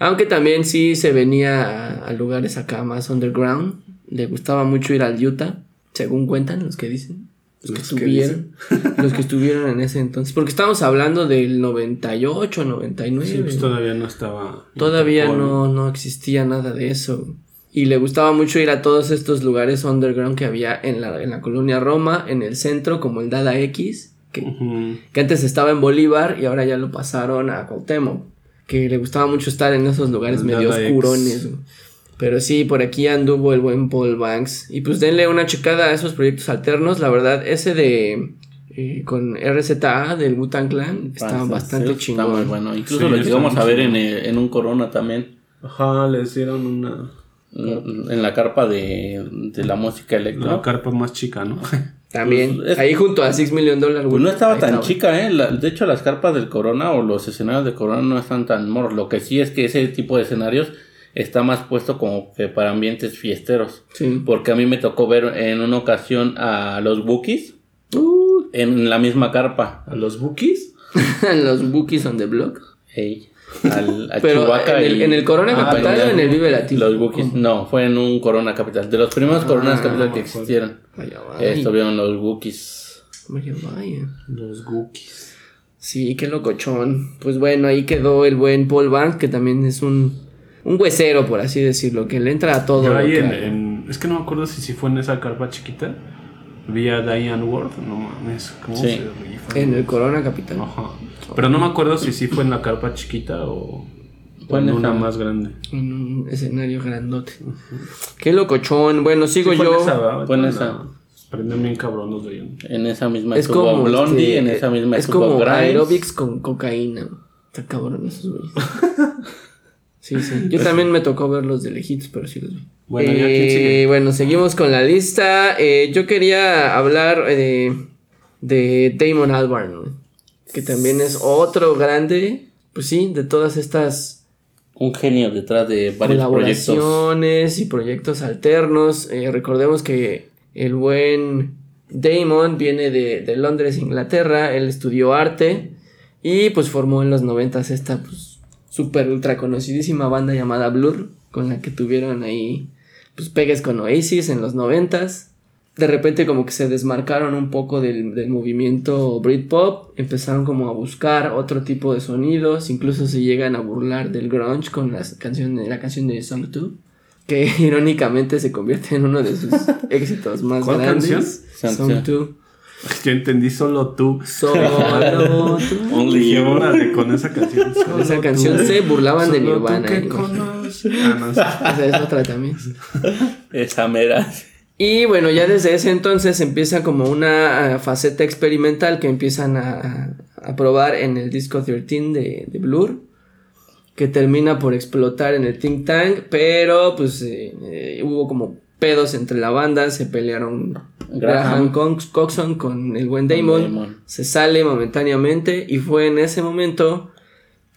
Aunque también sí se venía a, a lugares acá más underground. Le gustaba mucho ir al Utah, según cuentan los que dicen. Los, que Los que estuvieron. los que estuvieron en ese entonces. Porque estamos hablando del 98, 99. Sí, pues todavía no estaba. Todavía no, no existía nada de eso. Y le gustaba mucho ir a todos estos lugares underground que había en la, en la colonia Roma, en el centro, como el Dada X, que, que antes estaba en Bolívar y ahora ya lo pasaron a Cuauhtémoc. Que le gustaba mucho estar en esos lugares El medio X. Pero sí, por aquí anduvo el buen Paul Banks. Y pues denle una checada a esos proyectos alternos. La verdad, ese de eh, con RZA del Wu-Tang Clan está bastante chingón. Está muy bueno. Incluso lo llegamos a ver en, en, un Corona también. Ajá, le hicieron una. En la carpa de, de la música electrónica. La carpa más chica, ¿no? También, pues, ahí junto a 6 Million Dollars. Pues no estaba tan chica, ¿eh? de hecho, las carpas del Corona o los escenarios de Corona no están tan morros. Lo que sí es que ese tipo de escenarios está más puesto como que para ambientes fiesteros. Sí. Porque a mí me tocó ver en una ocasión a los Bookies uh. en la misma carpa. ¿A los Bookies? los Bookies on the block. Hey. Al, Pero en, el, Corona ah, Capital o en el Vive Latino. Los Bookies, no, fue en un Corona Capital. De los primeros Coronas ah, Capital que existieron. Estuvieron los Bookies. Vaya, vaya. Los Bookies. Sí, qué locochón. Pues bueno, ahí quedó el buen Paul Bank, que también es un, un huesero, por así decirlo, que le entra a todo. es que no me acuerdo si, si fue en esa carpa chiquita. Vía Diane Ward, no mames, ¿cómo se En el Corona Capital. Ajá. Pero no me acuerdo si sí fue en la carpa chiquita o, en una más grande. En un escenario grandote. Qué locochón. Bueno, sigo yo. Fue en esa. Prenden bien cabrón los de En esa misma es como Blondie, en esa misma Es como aerobics con cocaína. Está cabrón esos güeyes. sí, sí. Yo también me tocó verlos de lejitos, pero sí los vi. Bueno, eh, bueno, seguimos con la lista. Eh, yo quería hablar eh, de Damon Albarn que también es otro grande, pues sí, de todas estas... Un genio detrás de varios colaboraciones y proyectos alternos. Eh, recordemos que el buen Damon viene de, Londres, Inglaterra, él estudió arte y pues formó en los noventas esta pues super ultra conocidísima banda llamada Blur, con la que tuvieron ahí pues pegues con Oasis en los noventas de repente como que se desmarcaron un poco del, del, movimiento Britpop, empezaron como a buscar otro tipo de sonidos, incluso se llegan a burlar del grunge con las canciones, la canción de Song 2, que irónicamente se convierte en uno de sus éxitos más ¿Cuál grandes. Canción? Song 2. Yo entendí solo tú. Solo tú. Only con esa canción. Con esa canción se burlaban de Nirvana. ¿eh? Ah, no, esa es otra también. Esa mera. Y bueno, ya desde ese entonces empieza como una ah, faceta experimental que empiezan a, probar en el disco 13 de, de, Blur, que termina por explotar en el Think Tank, pero pues eh, eh, hubo como pedos entre la banda, se pelearon Graham, Coxon con el buen Damon, se sale momentáneamente y fue en ese momento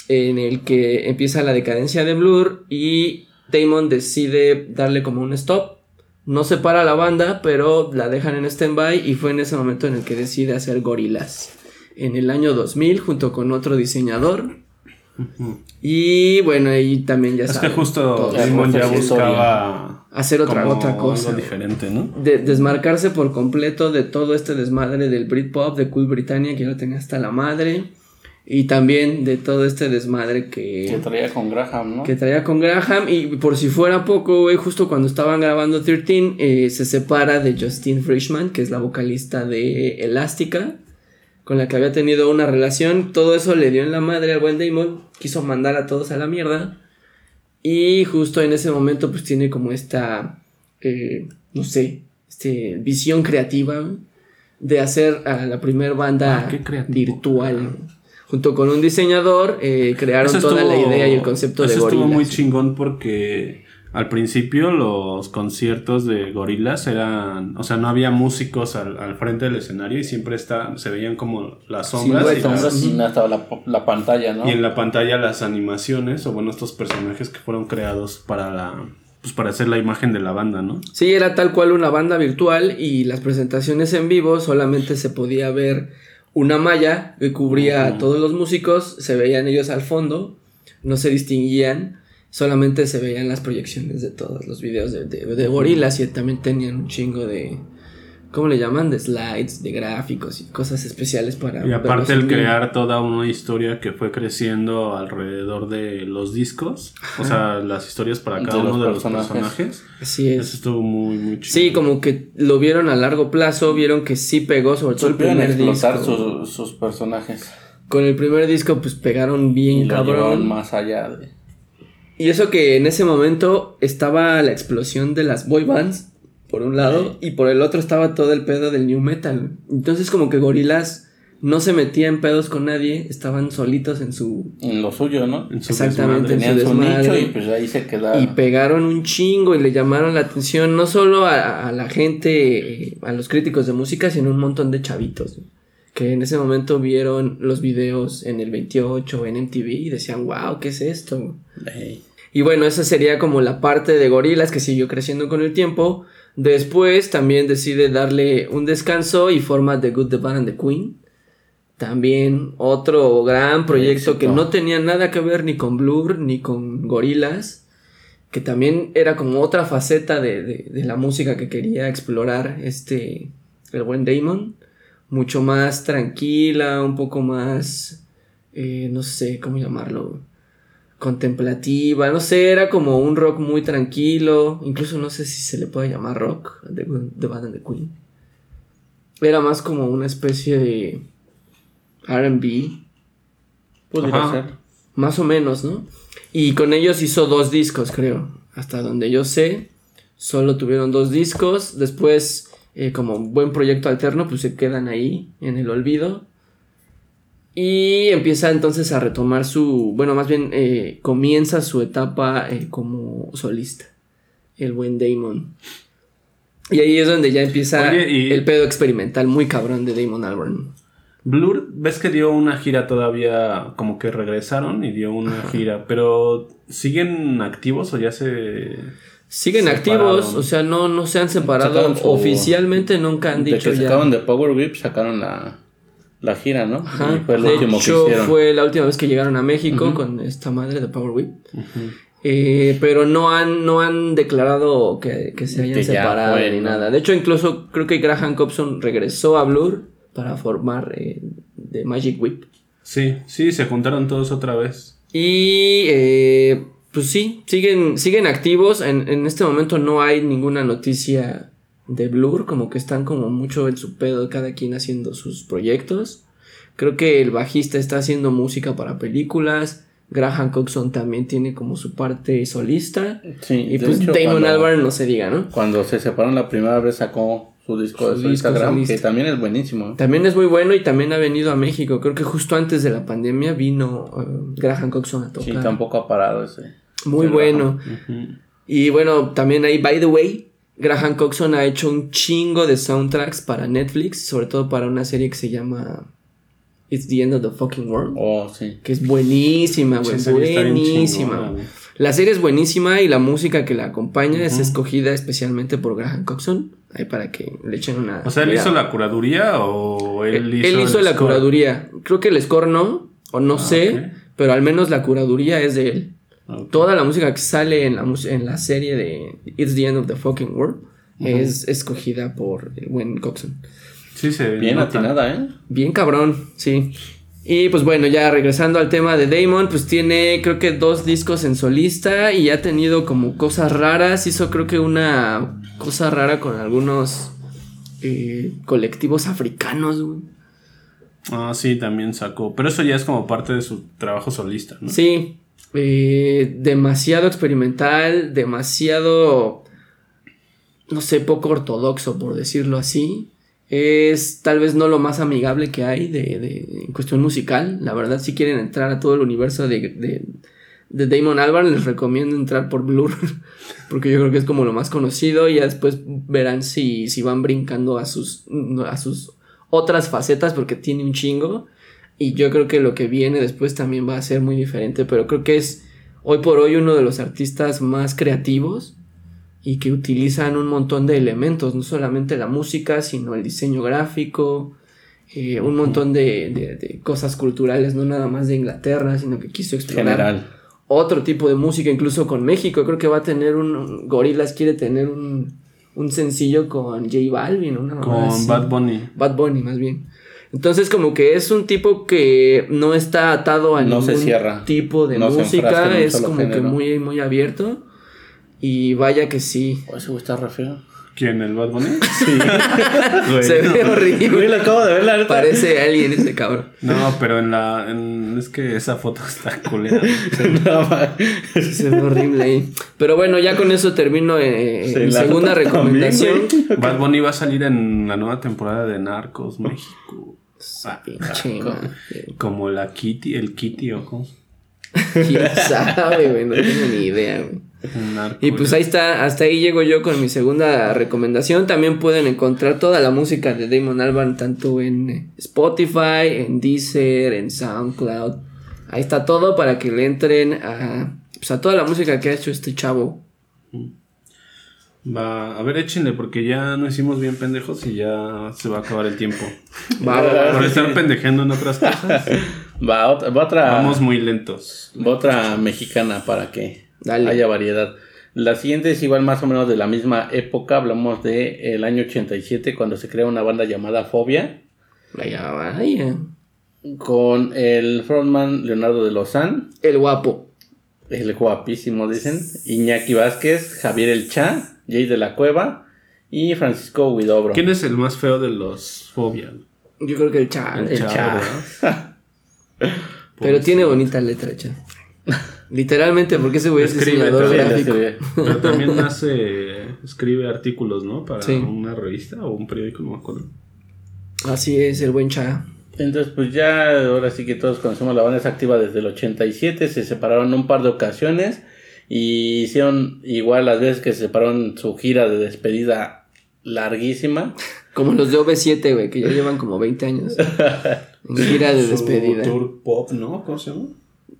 en el que empieza la decadencia de Blur y Damon decide darle como un stop no separa la banda, pero la dejan en stand-by y fue en ese momento en el que decide hacer Gorilas. En el año 2000, junto con otro diseñador. Y bueno, ahí también ya Es que justo Damon ya buscaba hacer otra, otra cosa. diferente, ¿no? De, desmarcarse por completo de todo este desmadre del Britpop, de Cool Britannia, que ya lo tenía hasta la madre. Y también de todo este desmadre que... Que traía con Graham, ¿no? Que traía con Graham. Y por si fuera poco, güey, justo cuando estaban grabando 13, eh, se separa de Justine Frischman, que es la vocalista de Elástica, con la que había tenido una relación. Todo eso le dio en la madre al buen Damon. Quiso mandar a todos a la mierda. Y justo en ese momento, pues tiene como esta, eh, no sé, este, visión creativa de hacer a la primera banda ah, virtual junto con un diseñador, eh, crearon toda la idea y el concepto de Gorillaz. estuvo muy chingón porque al principio los conciertos de Gorillaz eran, o sea, no había músicos al, frente del escenario y siempre está, se veían como las sombras. y, estaba la, la, pantalla, ¿no? Y en la pantalla las animaciones, o bueno, estos personajes que fueron creados para la... Pues para hacer la imagen de la banda, ¿no? Sí, era tal cual una banda virtual y las presentaciones en vivo solamente se podía ver una malla que cubría a todos los músicos, se veían ellos al fondo, no se distinguían, solamente se veían las proyecciones de todos los videos de, de, gorilas y también tenían un chingo de, ¿cómo le llaman? De slides, de gráficos y cosas especiales para... Y aparte el crear toda una historia que fue creciendo alrededor de los discos, o sea, las historias para cada uno de los personajes. Así es. Eso estuvo muy, muy chido. Sí, como que lo vieron a largo plazo, vieron que sí pegó, sobre todo el primer disco. sus personajes. Con el primer disco, pues pegaron bien y cabrón. más allá de... Y eso que en ese momento estaba la explosión de las boy bands, por un lado, y por el otro estaba todo el pedo del new metal. Entonces como que Gorilas no se metía en pedos con nadie, estaban solitos en su... En lo suyo, ¿no? En su Exactamente, desmadre. en su nicho y pues ahí se quedaba. Y pegaron un chingo y le llamaron la atención no solo a, a la gente, eh, a los críticos de música, sino un montón de chavitos. Que en ese momento vieron los videos en el 28 en MTV y decían, wow, ¿qué es esto? Y bueno, esa sería como la parte de Gorilas que siguió creciendo con el tiempo. Después también decide darle un descanso y forma The Good, The Bad and The Queen. También otro gran proyecto que no tenía nada que ver ni con Blur ni con Gorilas. Que también era como otra faceta de, de- de la música que quería explorar este, el buen Damon. Mucho más tranquila, un poco más, eh, no sé cómo llamarlo, contemplativa, no sé, era como un rock muy tranquilo, incluso no sé si se le puede llamar rock, de The Band and the Queen. Era más como una especie de RB, Ajá. ser. más o menos, ¿no? Y con ellos hizo dos discos, creo, hasta donde yo sé, solo tuvieron dos discos, después, eh, como buen proyecto alterno, pues se quedan ahí, en el olvido. Y empieza entonces a retomar su, bueno, más bien eh, comienza su etapa eh, como solista, el buen Damon. Y ahí es donde ya empieza Oye, y- el pedo experimental muy cabrón de Damon Albarn. Blur, ves que dio una gira todavía, como que regresaron y dio una gira, pero ¿siguen activos o ya se... Siguen Separaron. activos, o sea, no, no se han separado. Su- Oficialmente nunca han De dicho que ya. sacaron de Power Whip, sacaron la, la gira, ¿no? Ajá. Y fue el de último que hecho, hicieron. fue la última vez que llegaron a México con esta madre de Power Whip. Eh, pero no han, no han declarado que, que se hayan Que ya separado fue, ni ¿no? nada. De hecho, incluso creo que Graham Cobson regresó a Blur para formar eh, The Magic Whip. Sí, sí, se juntaron todos otra vez. Y eh, pues sí, siguen, siguen activos. En, en este momento no hay ninguna noticia de Blur, como que están como mucho en su pedo, cada quien haciendo sus proyectos. Creo que el bajista está haciendo música para películas. Graham Coxon también tiene como su parte solista. Sí, Y pues hecho, Damon Albarn no se diga, ¿no? Cuando se separaron la primera vez sacó su disco de Su su disco Instagram, solista. que también es buenísimo. También es muy bueno y también ha venido a México. Creo que justo antes de la pandemia vino eh, Graham Coxon a tocar. Sí, tampoco ha parado ese. Muy bueno. Y bueno, también ahí, by the way, Graham Coxon ha hecho un chingo de soundtracks para Netflix, sobre todo para una serie que se llama It's the End of the Fucking World, Oh, sí. que es buenísima, güey, buenísima. chingona. La serie es buenísima y la música que la acompaña es escogida especialmente por Graham Coxon, ahí para que le echen una... O sea, ¿él mirada. hizo la curaduría o él Él hizo él hizo el la score? curaduría. Creo que el score no, o no sé, ok. pero al menos la curaduría es de él. Ok. Toda la música que sale en la, mus- en la serie de It's the End of the Fucking World es escogida por el buen Coxon. Sí, se Bien nota. atinada, ¿eh? Bien cabrón, sí. Y pues bueno, ya regresando al tema de Damon, pues tiene creo que dos discos en solista y ha tenido como cosas raras. Hizo creo que una cosa rara con algunos eh, colectivos africanos, güey. Ah, sí, también sacó. Pero eso ya es como parte de su trabajo solista, ¿no? Sí, eh, demasiado experimental, demasiado, no sé, poco ortodoxo, por decirlo así. Es tal vez no lo más amigable que hay de, de- en cuestión musical. La verdad, si quieren entrar a todo el universo de, de, de Damon Albarn, les recomiendo entrar por Blur, porque yo creo que es como lo más conocido. Y ya después verán si, si van brincando a sus, a sus otras facetas, porque tiene un chingo. Y yo creo que lo que viene después también va a ser muy diferente, pero creo que es hoy por hoy uno de los artistas más creativos y que utilizan un montón de elementos, no solamente la música, sino el diseño gráfico, eh, un montón de, de- de cosas culturales, no nada más de Inglaterra, sino que quiso explorar General. otro tipo de música, incluso con México. Creo que va a tener un. Gorilas quiere tener un, un sencillo con J Balvin, una Con así. Bad Bunny. Bad Bunny, más bien. Entonces, como que es un tipo que no está atado a No se ningún cierra. tipo de No música, es como que muy, muy abierto. Y vaya que sí. Oh, ese güey está re feo. ¿Quién? ¿El Bad Bunny? Sí. Güey, Se no. ve horrible. Güey, lo acabo de ver, la neta. Parece alguien ese cabrón. No, pero en la. en- es que esa foto está culera. No. Se ve horrible ahí. Pero bueno, ya con eso termino eh, Sí, mi segunda también, recomendación. Bad Bunny va a salir en la nueva temporada de Narcos México. Pinche como la Kitty, el Kitty o cómo. ¿Quién sabe, güey? No tengo ni idea, güey. Y pues ahí está, hasta ahí llego yo con mi segunda recomendación. También pueden encontrar toda la música de Damon Albarn tanto en eh, Spotify, en Deezer, en SoundCloud. Ahí está todo para que le entren a, pues, a toda la música que ha hecho este chavo. Va, a ver, échenle, porque ya no hicimos bien pendejos y ya se va a acabar el tiempo. Va, va, va. Por estar pendejeando en otras cosas, Va otra, va otra, vamos muy lentos. va otra mexicana para que Dale. haya variedad. La siguiente es igual más o menos de la misma época. Hablamos de el año 87 cuando se crea una banda llamada Fobia. Vaya, vaya. Con el frontman Leonardo de Lozán. El guapo. El guapísimo, dicen. Iñaki Vázquez, Javier El Cha, Jay de la Cueva y Francisco Huidobro. ¿Quién es el más feo de los fobia? Yo creo que el Chal. El Cha, Cha. ¿verdad? Pero tiene bonita letra, Chal. Literalmente, porque ese güey es Escribe diseñador también, gráfico. Pero también hace, escribe artículos, ¿no? Para Sí. una revista o un periódico, no me acuerdo. Así es, el buen Cha. Entonces, pues ya ahora sí que todos conocemos la banda es activa desde el 87, se separaron un par de ocasiones y hicieron igual las veces que se separaron su gira de despedida larguísima. Como los de OV7, güey, que ya llevan como 20 años. En gira de Su despedida. Tour pop, ¿no? ¿Cómo se llama?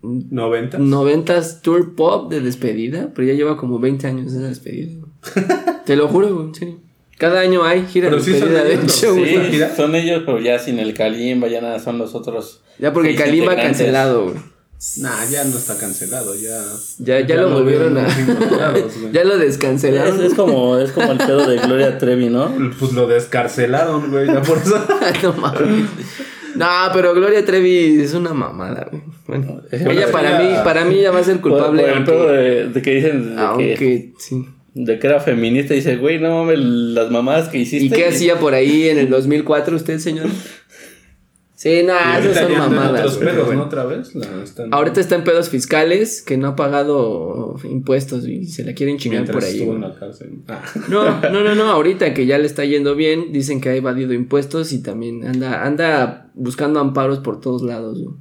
90. 90s Tour Pop de despedida, pero ya lleva como 20 años de despedida. güey. Te lo juro, güey, en serio. Cada año hay gira Pero de sí despedida, de ellos, hecho, ¿no? güey. ¿Una gira? son ellos, pero ya sin el Kalimba, ya nada, son los otros. Ya porque Kalimba cancelado, güey. Nah, ya no está cancelado, ya. Ya, ya, lo volvieron a. ya lo Es, descancelaron. es como, es como el pedo de Gloria Trevi, ¿no? Pues lo descarcelaron, güey, ya por eso. no mames. No, pero Gloria Trevi es una mamada, güey. Bueno, Bueno, ella para ella- mí, para mí ya va a ser culpable. por el pedo de, de que dicen de, que, aunque, sí. de que era feminista. Dice, güey, no mames, las mamadas que hiciste. ¿Y qué hacía por ahí en el 2004 usted, señor? Sí, no, esas ahorita son mamadas. pedos, pero ¿no? Otra vez. La están- Ahorita está en pedos fiscales que no ha pagado impuestos y se la quieren chingar Mientras por ahí. estuvo en güey. la cárcel. Ah. No, no, no, no, ahorita que ya le está yendo bien, dicen que ha evadido impuestos y también anda, anda buscando amparos por todos lados. güey.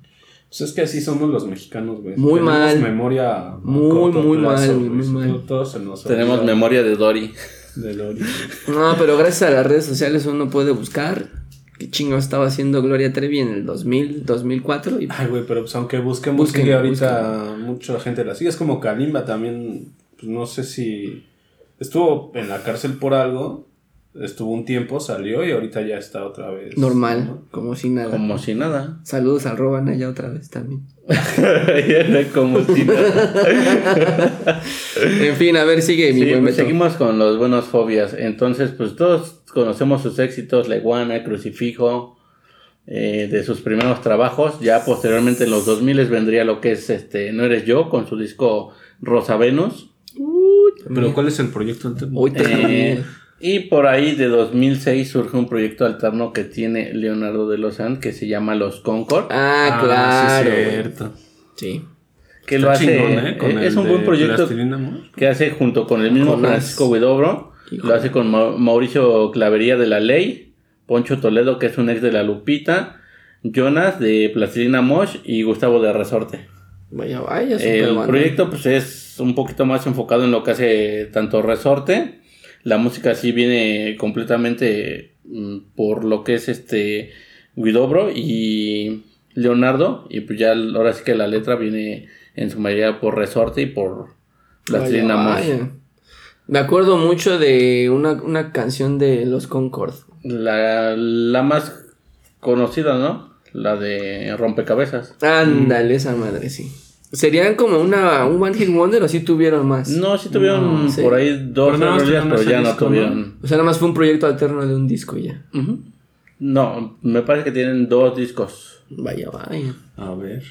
Pues es que así somos los mexicanos, güey. Muy Tenemos mal. memoria Muy, muy plazo, mal, güey. muy mal. Todo- todo se nos Tenemos memoria de Dory. del origen. No, pero gracias a las redes sociales uno puede buscar qué chingo estaba haciendo Gloria Trevi en el 2000, 2004 y Ay, güey, pero pues aunque Busquen, sigue ahorita mucha gente la sigue. Es como Kalimba también, pues no sé si estuvo en la cárcel por algo, estuvo un tiempo, salió y ahorita ya está otra vez. normal, como si nada. Como si nada. Saludos al Roban allá otra vez también. como si nada. En fin, a ver, sigue mi Sí, buen pues seguimos con los buenos fobias. Entonces, pues todos conocemos sus éxitos, Leguana, Crucifijo, eh, de sus primeros trabajos. Ya posteriormente en los 2000 vendría lo que es este No Eres Yo con su disco Rosa Venus. Pero ¿cuál es el proyecto? Hoy te Eh, y por ahí de 2006 surge un proyecto alterno que tiene Leonardo de Lozán que se llama Los Concord. Ah, claro. sí, cierto. Sí. que Está lo hace. chingón, ¿eh? Con eh, es un buen de proyecto Plastilina Mosh. que hace junto con el mismo. Francisco Huidobro. Lo hace con Ma- Mauricio Clavería de La Ley, Poncho Toledo, que es un ex de La Lupita, Jonas de Plastilina Mosh y Gustavo de Resorte. Vaya, vaya, El proyecto pues es un poquito más enfocado en lo que hace tanto Resorte. La música sí viene completamente mm, por lo que es este Guidobro y Leonardo. Y pues ya ahora sí que la letra viene en su mayoría por Resorte y por Mosh. vaya. Me acuerdo mucho de una, una canción de Los Concord. La, la más conocida, ¿no? La de Rompecabezas. Ándale, esa madre, sí. ¿Serían como una, un One Hit Wonder o sí tuvieron más? No, sí tuvieron No, sí. por ahí dos Pero pero ya no disco, ¿no? tuvieron. O sea, nada más fue un proyecto alterno de un disco ya. No, me parece que tienen dos discos. Vaya, vaya. A ver.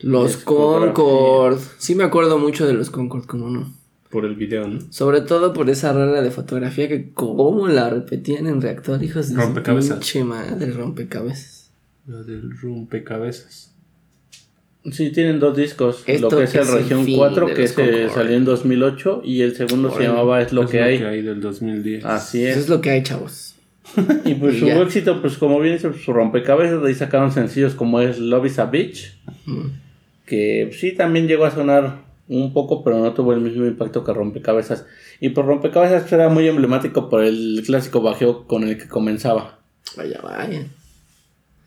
Los. Concord. Sí me acuerdo mucho de los Concord, como no. por el video, ¿no? Sobre todo por esa rara de fotografía que como la repetían en reactor, hijos de Rompecabezas. pinche madre, rompecabezas. La del rompecabezas. Sí, tienen dos discos. Esto lo que es que el es el Región fin 4, de que se salió en 2008, y el segundo se llamaba Es lo Es que hay. del 2010. Así Eso es. es lo que hay, chavos. Y pues Y su ya. éxito, pues como bien dice, pues, su rompecabezas, de ahí sacaron sencillos como es Love is a Bitch, Mm. que sí también llegó a sonar un poco, pero no tuvo el mismo impacto que rompecabezas. Y por rompecabezas pues, era muy emblemático por el clásico bajeo con el que comenzaba. Vaya, vaya.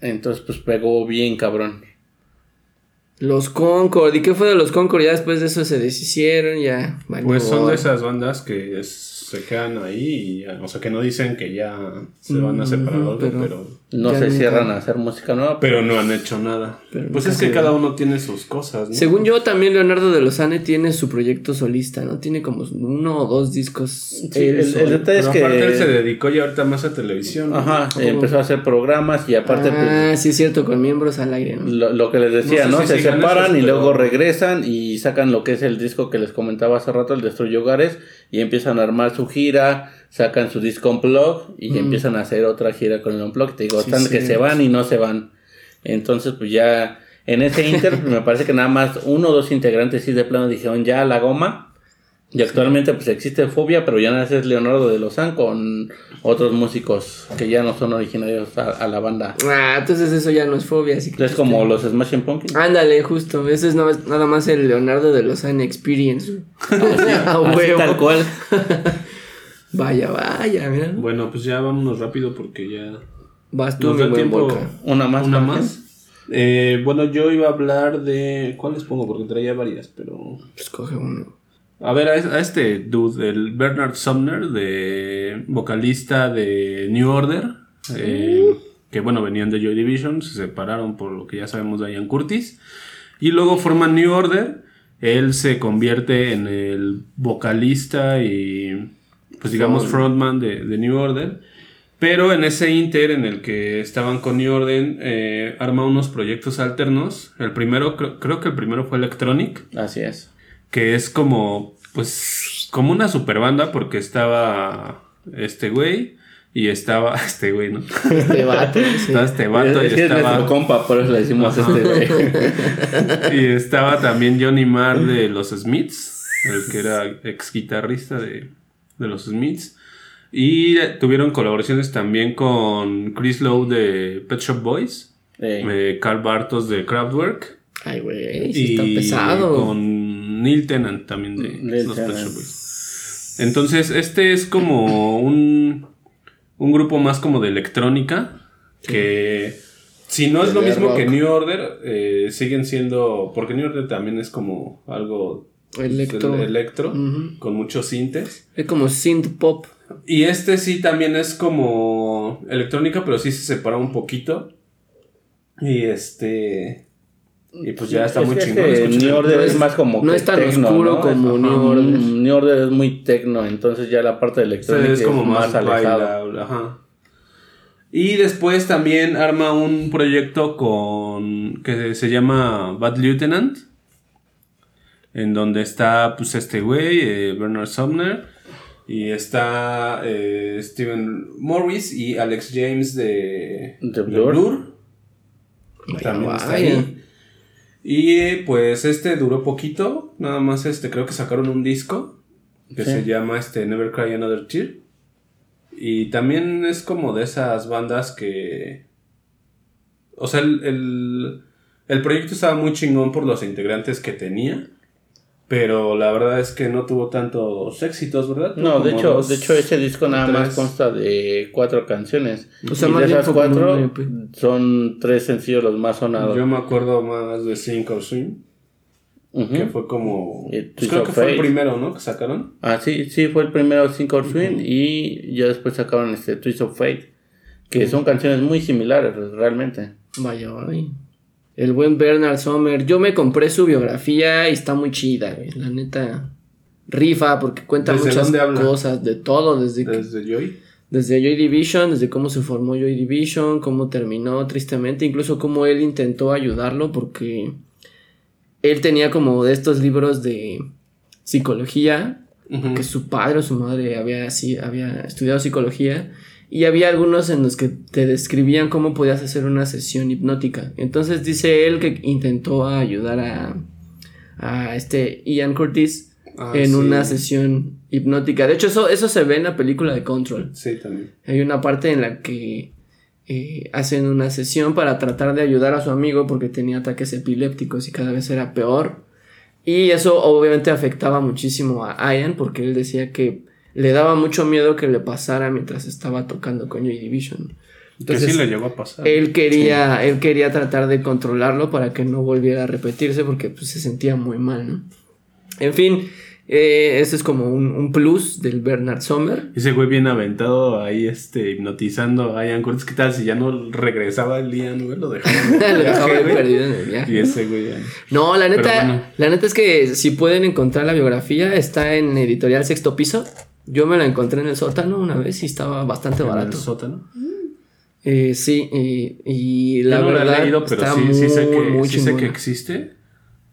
Entonces, pues pegó bien cabrón. Los Concord. ¿Y qué fue de los Concord? Ya después de eso se deshicieron, ya. Pues son de esas bandas que es- se quedan ahí, y, ya- o sea, que no dicen que ya se van a separar algo, pero- pero, No se nunca- cierran a hacer música nueva, pero no han hecho nada. Pero pues es que cada uno tiene sus cosas, ¿no? Según yo, también Leonardo de Lozane tiene su proyecto solista, ¿no? Tiene como uno o dos discos. Sí, el- detalle es que- aparte él se dedicó ya ahorita más a televisión. ¿no? Ajá, ¿Cómo? empezó a hacer programas y aparte pues, Ah, sí, es cierto, con miembros al aire, ¿no? lo, lo que les decía, No ¿no? si se separan esos, y pero- luego regresan y sacan lo que es el disco que les comentaba hace rato, el Destruye Hogares, y empiezan a armar su gira, sacan su disco Unplugged y empiezan a hacer otra gira con el Unplugged. Te digo, Sí, están que sí. se van y no se van. Entonces, pues ya en ese Inter, me parece que nada más uno o dos integrantes sí de plano dijeron ya la goma. Y actualmente pues existe Fobia, pero ya no es Leonardo de Lozán con otros músicos que ya no son originarios a, a la banda. Ah, entonces eso ya no es fobia, así que. Es como los Smashing Pumpkins. Ándale, justo. Ese es nada más, nada más el Leonardo de Lozane Experience. A Así huevo. tal cual. Vaya, vaya, mira. Bueno, pues ya vámonos rápido porque ya Vas tú, mi buen. Volca. Una más. Una más. Eh, bueno, yo iba a hablar de. ¿Cuáles pongo? Porque traía varias, pero. Escoge uno. A ver, a, es- a este dude, el Bernard Sumner, de vocalista de New Order, eh, que bueno, venían de Joy Division, se separaron por lo que ya sabemos de Ian Curtis, y luego forman New Order, él se convierte en el vocalista y, pues digamos, frontman de, de New Order, pero en ese inter en el que estaban con New Order, eh, arma unos proyectos alternos, el primero, creo- creo que el primero fue Electronic, Así es. Que es como, pues, como una super banda porque estaba este güey y estaba este güey, ¿no? Este vato. sí. Estaba este vato y es es estaba, compa, por eso le decimos este güey. y estaba también Johnny Marr de los Smiths, el que era ex guitarrista de, de los Smiths. Y tuvieron colaboraciones también con Chris Lowe de Pet Shop Boys, Eh, eh, Carl Bartos de Kraftwerk. Ay, güey, sí y está pesado. con Neil Tennant también de Neil los Pet. Shop Boys. Entonces, este es como un, un grupo más como de electrónica. Que si no es lo mismo rock. que New Order, eh, siguen siendo. Porque New Order también es como algo Electro. el- electro con muchos sintes. Es como synth pop. Y este sí también es como electrónica, pero sí se separa un poquito. Y este. Y pues ya está es muy chingón. este New Order No es, es- más como. no que es tan tecno, oscuro ¿no? como Ajá, New Order. mm, New Order es muy tecno, entonces ya la parte de electrónica es como más, alejado. bailable, ajá. Y después también arma un proyecto con que se llama Bad Lieutenant, en donde está pues este güey, eh, Bernard Sumner, y está eh, Steven Morris y Alex James de, De Blur. También está ahí. Y pues este duró poquito, nada más este creo que sacaron un disco que Sí. se llama este Never Cry Another Tear. Y también es como de esas bandas que o sea, el, el, el proyecto estaba muy chingón por los integrantes que tenía, pero la verdad es que no tuvo tantos éxitos, ¿verdad? No, de hecho, dos de hecho ese disco nada más consta de cuatro canciones. O sea, y más de esas cuatro EP. son tres sencillos los más sonados. Yo me acuerdo más de or Swim. Ujú. Que fue como. Y pues creo of que fue el primero, ¿no? Que sacaron. Ah, sí, sí, fue el primero Sync or Swing y ya después sacaron este Twist of Fate. Que son canciones muy similares realmente. Vaya, vaya. El buen Bernard Sommer. Yo me compré su biografía y está muy chida, güey. La neta. Rifa porque cuenta ¿Desde muchas cosas, de todo, desde, que- Desde Joy. desde Joy Division, desde cómo se formó Joy Division, cómo terminó tristemente, incluso cómo él intentó ayudarlo porque él tenía como de estos libros de psicología que su padre o su madre había, así, había estudiado psicología y había algunos en los que te describían cómo podías hacer una sesión hipnótica. Entonces dice él que intentó ayudar a, a este Ian Curtis Ah, en sí. una sesión hipnótica. De hecho, eso, eso se ve en la película de Control. Sí, también. Hay una parte en la que eh, hacen una sesión para tratar de ayudar a su amigo porque tenía ataques epilépticos y cada vez era peor. Y eso obviamente afectaba muchísimo a Ian porque él decía que le daba mucho miedo que le pasara mientras estaba tocando con Joy Division. que sí le llegó a pasar. Él quería, él quería tratar de controlarlo para que no volviera a repetirse porque pues, se sentía muy mal, ¿no? En fin, eh, este es como un, un plus del Bernard Sommer. Ese güey bien aventado ahí, este, hipnotizando a Ian Curtis. ¿Qué tal si ya no regresaba el Ian, güey? Lo dejaba. Lo dejaba perdido en el viaje. Y ese güey ya. No, la neta, bueno. la neta es que si pueden encontrar la biografía, está en editorial Sexto Piso. Yo me la encontré en el sótano una vez y estaba bastante En el barato. sótano. Eh, sí, y, y la Yo no lo verdad he leído, pero está sí, muy, sí, sé que, muy sí sé que existe.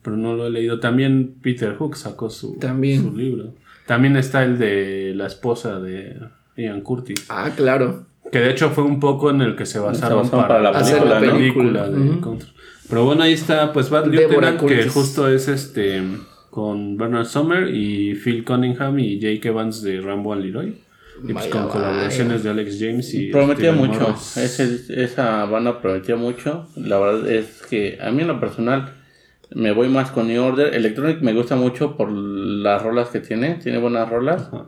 Pero no lo he leído. También Peter Hook sacó su, También. su libro. También está el de la esposa de Ian Curtis. Ah, claro. Que de hecho fue un poco en el que se basaron, basaron para, para la Hacer la película, película. de Ujú. Contra. Pero bueno, ahí está, pues Bad Lieutenant, que justo es este con Bernard Sommer y Phil Cunningham y Jake Evans de Rambo and Leroy. Y pues Vaya, con vaya. colaboraciones de Alex James y Prometía mucho. Ese- esa banda prometía mucho. La verdad es que a mí en lo personal me voy más con New Order. Electronic me gusta mucho por las rolas que tiene. Tiene buenas rolas. Ajá.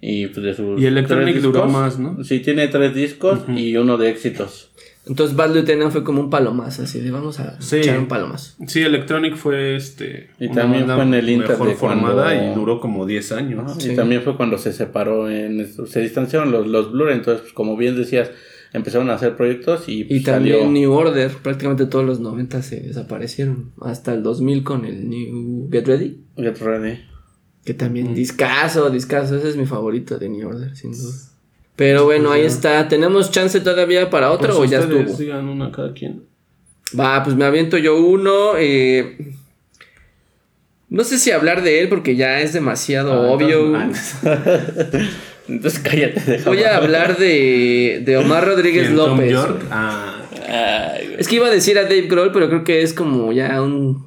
Y pues de sus Y Electronic duró más, ¿no? Sí, tiene tres discos y uno de éxitos. Entonces Bad Lieutenant fue como un palomazo, así de vamos a Sí. echar un palomazo. Sí, Electronic fue este. Y una también fue en el Inter mejor de formada cuando- y duró como 10 años. Sí. Y también fue cuando se separó, en, se distanciaron los, los Blur, entonces pues, como bien decías, empezaron a hacer proyectos y, Y pues, también salió New Order, prácticamente todos los 90 se desaparecieron. Hasta el 2000 con el New Get Ready. Get Ready. Que también, discaso, discaso, ese es mi favorito de New Order, sin duda. Pero bueno, ahí está. ¿Tenemos chance todavía para otro Pues o ya estuvo? digan una cada quien. Va, pues me aviento yo uno. eh, No sé si hablar de él porque ya es demasiado Ah, obvio. entonces- Entonces cállate, déjame. Voy a hablar de, de Omar Rodríguez ¿Quién, Tom López. York? Ah. Es que iba a decir a Dave Grohl, pero creo que es como ya un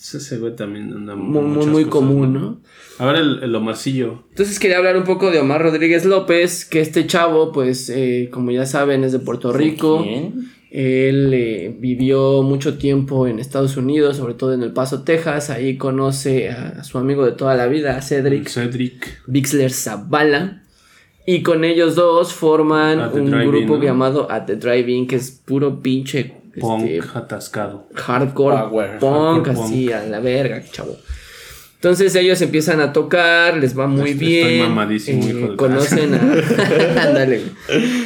ese güey también anda muy, muy, muy cosas, común, ¿no? A ver, el, el Omarcillo. Entonces quería hablar un poco de Omar Rodríguez López, que este chavo, pues, eh, como ya saben, es de Puerto Rico. ¿Quién? Él eh, vivió mucho tiempo en Estados Unidos, sobre todo en El Paso, Texas. Ahí conoce a, a su amigo de toda la vida, a Cedric Cedric. Bixler Zavala. Y con ellos dos forman un grupo ¿no? llamado At the Drive-In, que es puro pinche Punk este, atascado. hardcore Power, punk, hardcore así a la verga, chavo. Entonces ellos empiezan a tocar, les va muy Estoy bien. mamadísimo, eh, hijo de conocen a ándale.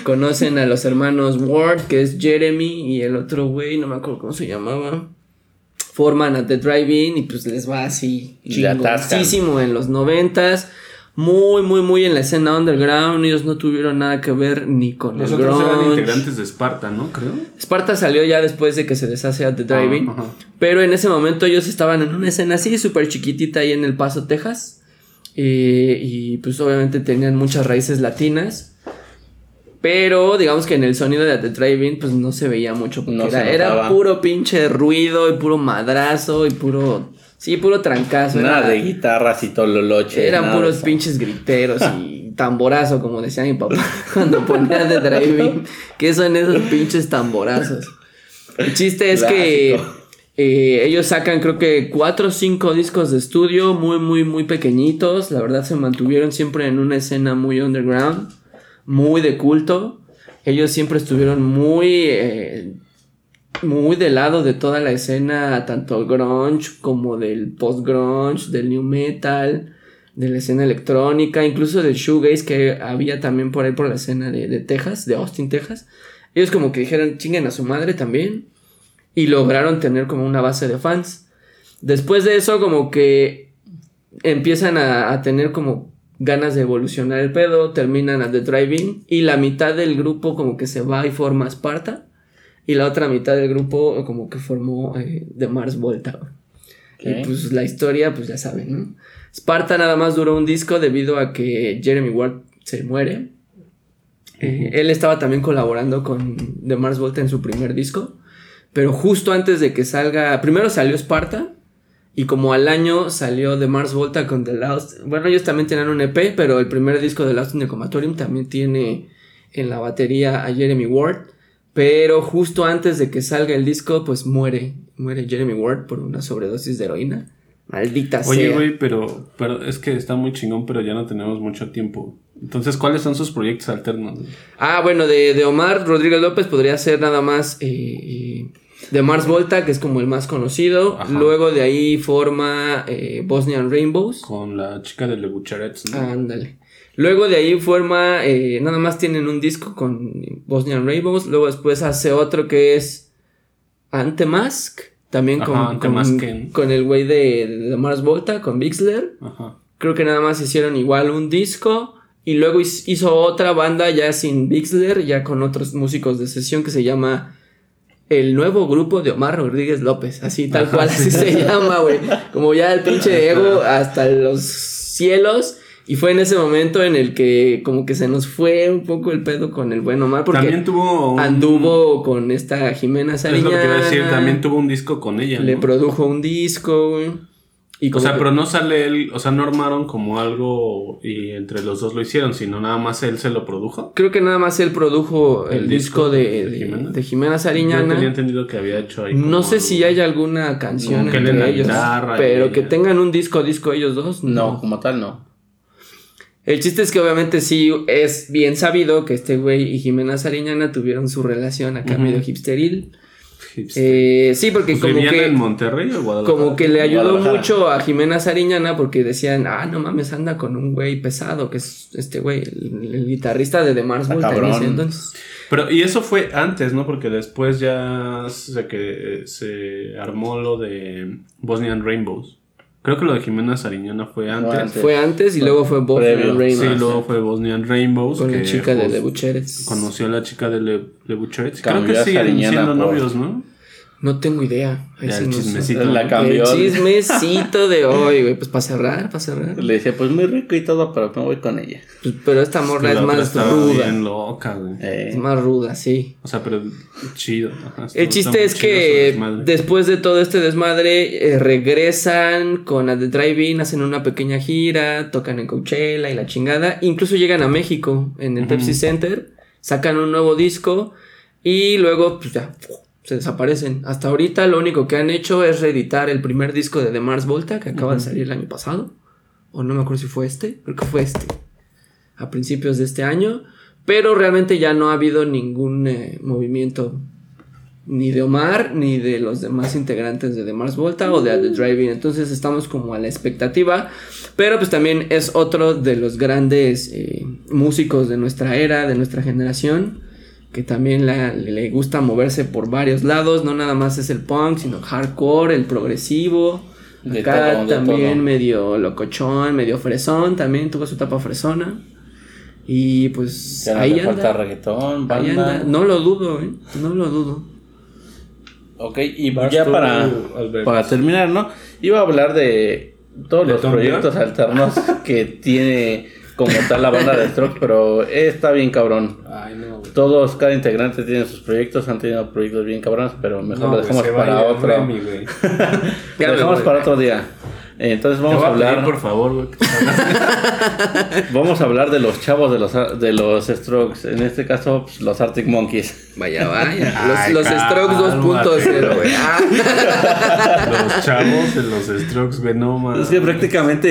conocen a los hermanos Ward, que es Jeremy y el otro güey, no me acuerdo cómo se llamaba. Forman a The Drive-In y pues les va así chingoncísimo en los noventas. Muy, muy, muy en la escena underground. Ellos no tuvieron nada que ver ni con Los el otros eran integrantes de Esparta, ¿no? Creo. Sparta salió ya después de que se deshace a The Driving. Ah, ajá. pero en ese momento ellos estaban en una escena así, súper chiquitita ahí en El Paso, Texas. Eh, y pues obviamente tenían muchas raíces latinas. Pero digamos que en el sonido de The Driving pues no se veía mucho. Porque No se era, era puro pinche ruido y puro madrazo y puro... Sí, puro trancazo. Nada era- de guitarras y tololoche. eran nada de puros pinches griteros y tamborazo, como decía mi papá cuando ponía de driving. ¿Qué son esos pinches tamborazos? El chiste es que eh, ellos sacan creo que cuatro o cinco discos de estudio muy, muy, muy pequeñitos. La verdad se mantuvieron siempre en una escena muy underground, muy de culto. Ellos siempre estuvieron muy... eh, muy del lado de toda la escena, tanto grunge como del post-grunge, del new metal, de la escena electrónica, incluso del shoegaze que había también por ahí por la escena de, Texas, de Austin, Texas. Ellos como que dijeron, chinguen a su madre también. Y lograron tener como una base de fans. Después de eso como que empiezan a, a tener como ganas de evolucionar el pedo, terminan a The Driving y la mitad del grupo como que se va y forma Sparta y la otra mitad del grupo como que formó eh, The Mars Volta. Y pues la historia, pues ya saben, ¿no? Sparta nada más duró un disco debido a que Jeremy Ward se muere. Eh, él estaba también colaborando con The Mars Volta en su primer disco. Pero justo antes de que salga. Primero salió Sparta. Y como al año salió The Mars Volta con The Lost. Bueno, ellos también tienen un EP, pero el primer disco de Lost in the Comatorium también tiene en la batería a Jeremy Ward. Pero justo antes de que salga el disco, pues muere. Muere Jeremy Ward por una sobredosis de heroína. Maldita sea. Oye, güey, pero, pero es que está muy chingón, pero ya no tenemos mucho tiempo. Entonces, ¿cuáles son sus proyectos alternos? Ah, bueno, de, de Omar Rodríguez López podría ser nada más eh, eh, de Mars Volta, que es como el más conocido. Ajá. Luego de ahí forma eh, Bosnian Rainbows. Con la chica de Le Bucharets, ¿no? Ándale. Luego de ahí forma, eh, nada más tienen un disco con Bosnian Rainbows. Luego después hace otro que es Antemask. También con, Ajá, con, con el güey de, de Mars Volta, con Bixler. Ajá. Creo que nada más hicieron igual un disco. Y luego hiz- hizo otra banda ya sin Bixler, ya con otros músicos de sesión que se llama El Nuevo Grupo de Omar Rodríguez López. Así tal Ajá, cual, sí. así se llama, güey. Como ya el pinche ego hasta los cielos. Y fue en ese momento en el que como que se nos fue un poco el pedo con el buen Omar. Porque También tuvo un... anduvo con esta Jimena Es lo que Sariñana. iba a decir, también tuvo un disco con ella, Le ¿no? produjo un disco, güey. Y O sea, que- pero no sale él, o sea, no armaron como algo y entre los dos lo hicieron, sino nada más él se lo produjo. Creo que nada más él produjo el, ¿El disco, disco de, de de- Jimena? de Jimena Yo Sariñana. tenía entendido que había hecho ahí. No sé si algo. hay alguna canción entre la ellos, pero ella. que tengan un disco disco ellos dos. No, como tal, no. El chiste es que obviamente sí es bien sabido que este güey y Jimena Sariñana tuvieron su relación acá Ujú. medio hipsteril. Hipster. Eh, sí, porque Pues, como ¿Vivían que en Monterrey o Guadalajara? como que le ayudó mucho a Jimena Sariñana porque decían, ah, no mames, anda con un güey pesado, que es este güey, el, el guitarrista de The Mars Ah, Volta entonces. Pero, y eso fue antes, ¿no? Porque después ya se, que, se armó lo de Bosnian Rainbows. Creo que lo de Jimena Sariñana fue antes. antes. Fue antes y luego fue Previo. Raymond. Sí, luego fue Bosnian Rainbows. Con la que chica de pues, Le Bucheres. Conoció a la chica de Le, Le Bucharets. Creo que siguen siendo por- novios, ¿no? No tengo idea. Ahí Ya, sí el no sé. chismecito. La cambió. El chismecito de hoy, güey. Pues para cerrar, para cerrar. Le decía, pues muy rico y todo, pero me voy con ella. Pues, pero esta morra Que es la más ruda. bien loca, güey. Eh, Es más ruda, sí. O sea, pero chido. ajá, El chiste es que después de todo este desmadre eh, regresan con a The Drive-In, hacen una pequeña gira, tocan en Coachella y la chingada. Incluso llegan a México en el. Pepsi Center, sacan un nuevo disco y luego pues ya se desaparecen. Hasta ahorita lo único que han hecho es reeditar el primer disco de The Mars Volta que acaba de salir el año pasado. O no me acuerdo si fue este, creo que fue este. A principios de este año. Pero realmente ya no ha habido ningún eh, movimiento ni de Omar ni de los demás integrantes de The Mars Volta o de The Driving. Entonces estamos como a la expectativa. Pero pues también es otro de los grandes eh, músicos de nuestra era, de nuestra generación. Que también la- le gusta moverse por varios lados. No nada más es el punk, sino hardcore, el progresivo. De Acá todo, de también todo. medio locochón, medio fresón. También tuvo su etapa fresona. Y pues ya no ahí le anda. falta reggaetón, Ahí banda. anda. No lo dudo, ¿eh? No lo dudo. Ok, y ya para, para terminar, ¿no? Iba a hablar de todos ¿De los proyectos alternos que tiene como tal la banda de Stroke, pero está bien cabrón. Ay, no, güey. Todos, cada integrante tiene sus proyectos, han tenido proyectos bien cabrones, pero mejor No, lo dejamos para otro. Remy, güey. Lo dejamos para otro día. Eh, Entonces vamos a a pedir, hablar, por favor, güey. vamos a hablar de los chavos de los de los Strokes, en este caso pues, los Arctic Monkeys. Vaya, vaya. Ay, Los, los Strokes cálmate, 2.0, güey. Ah. Los chavos de los Strokes, güey, no mames. Es que prácticamente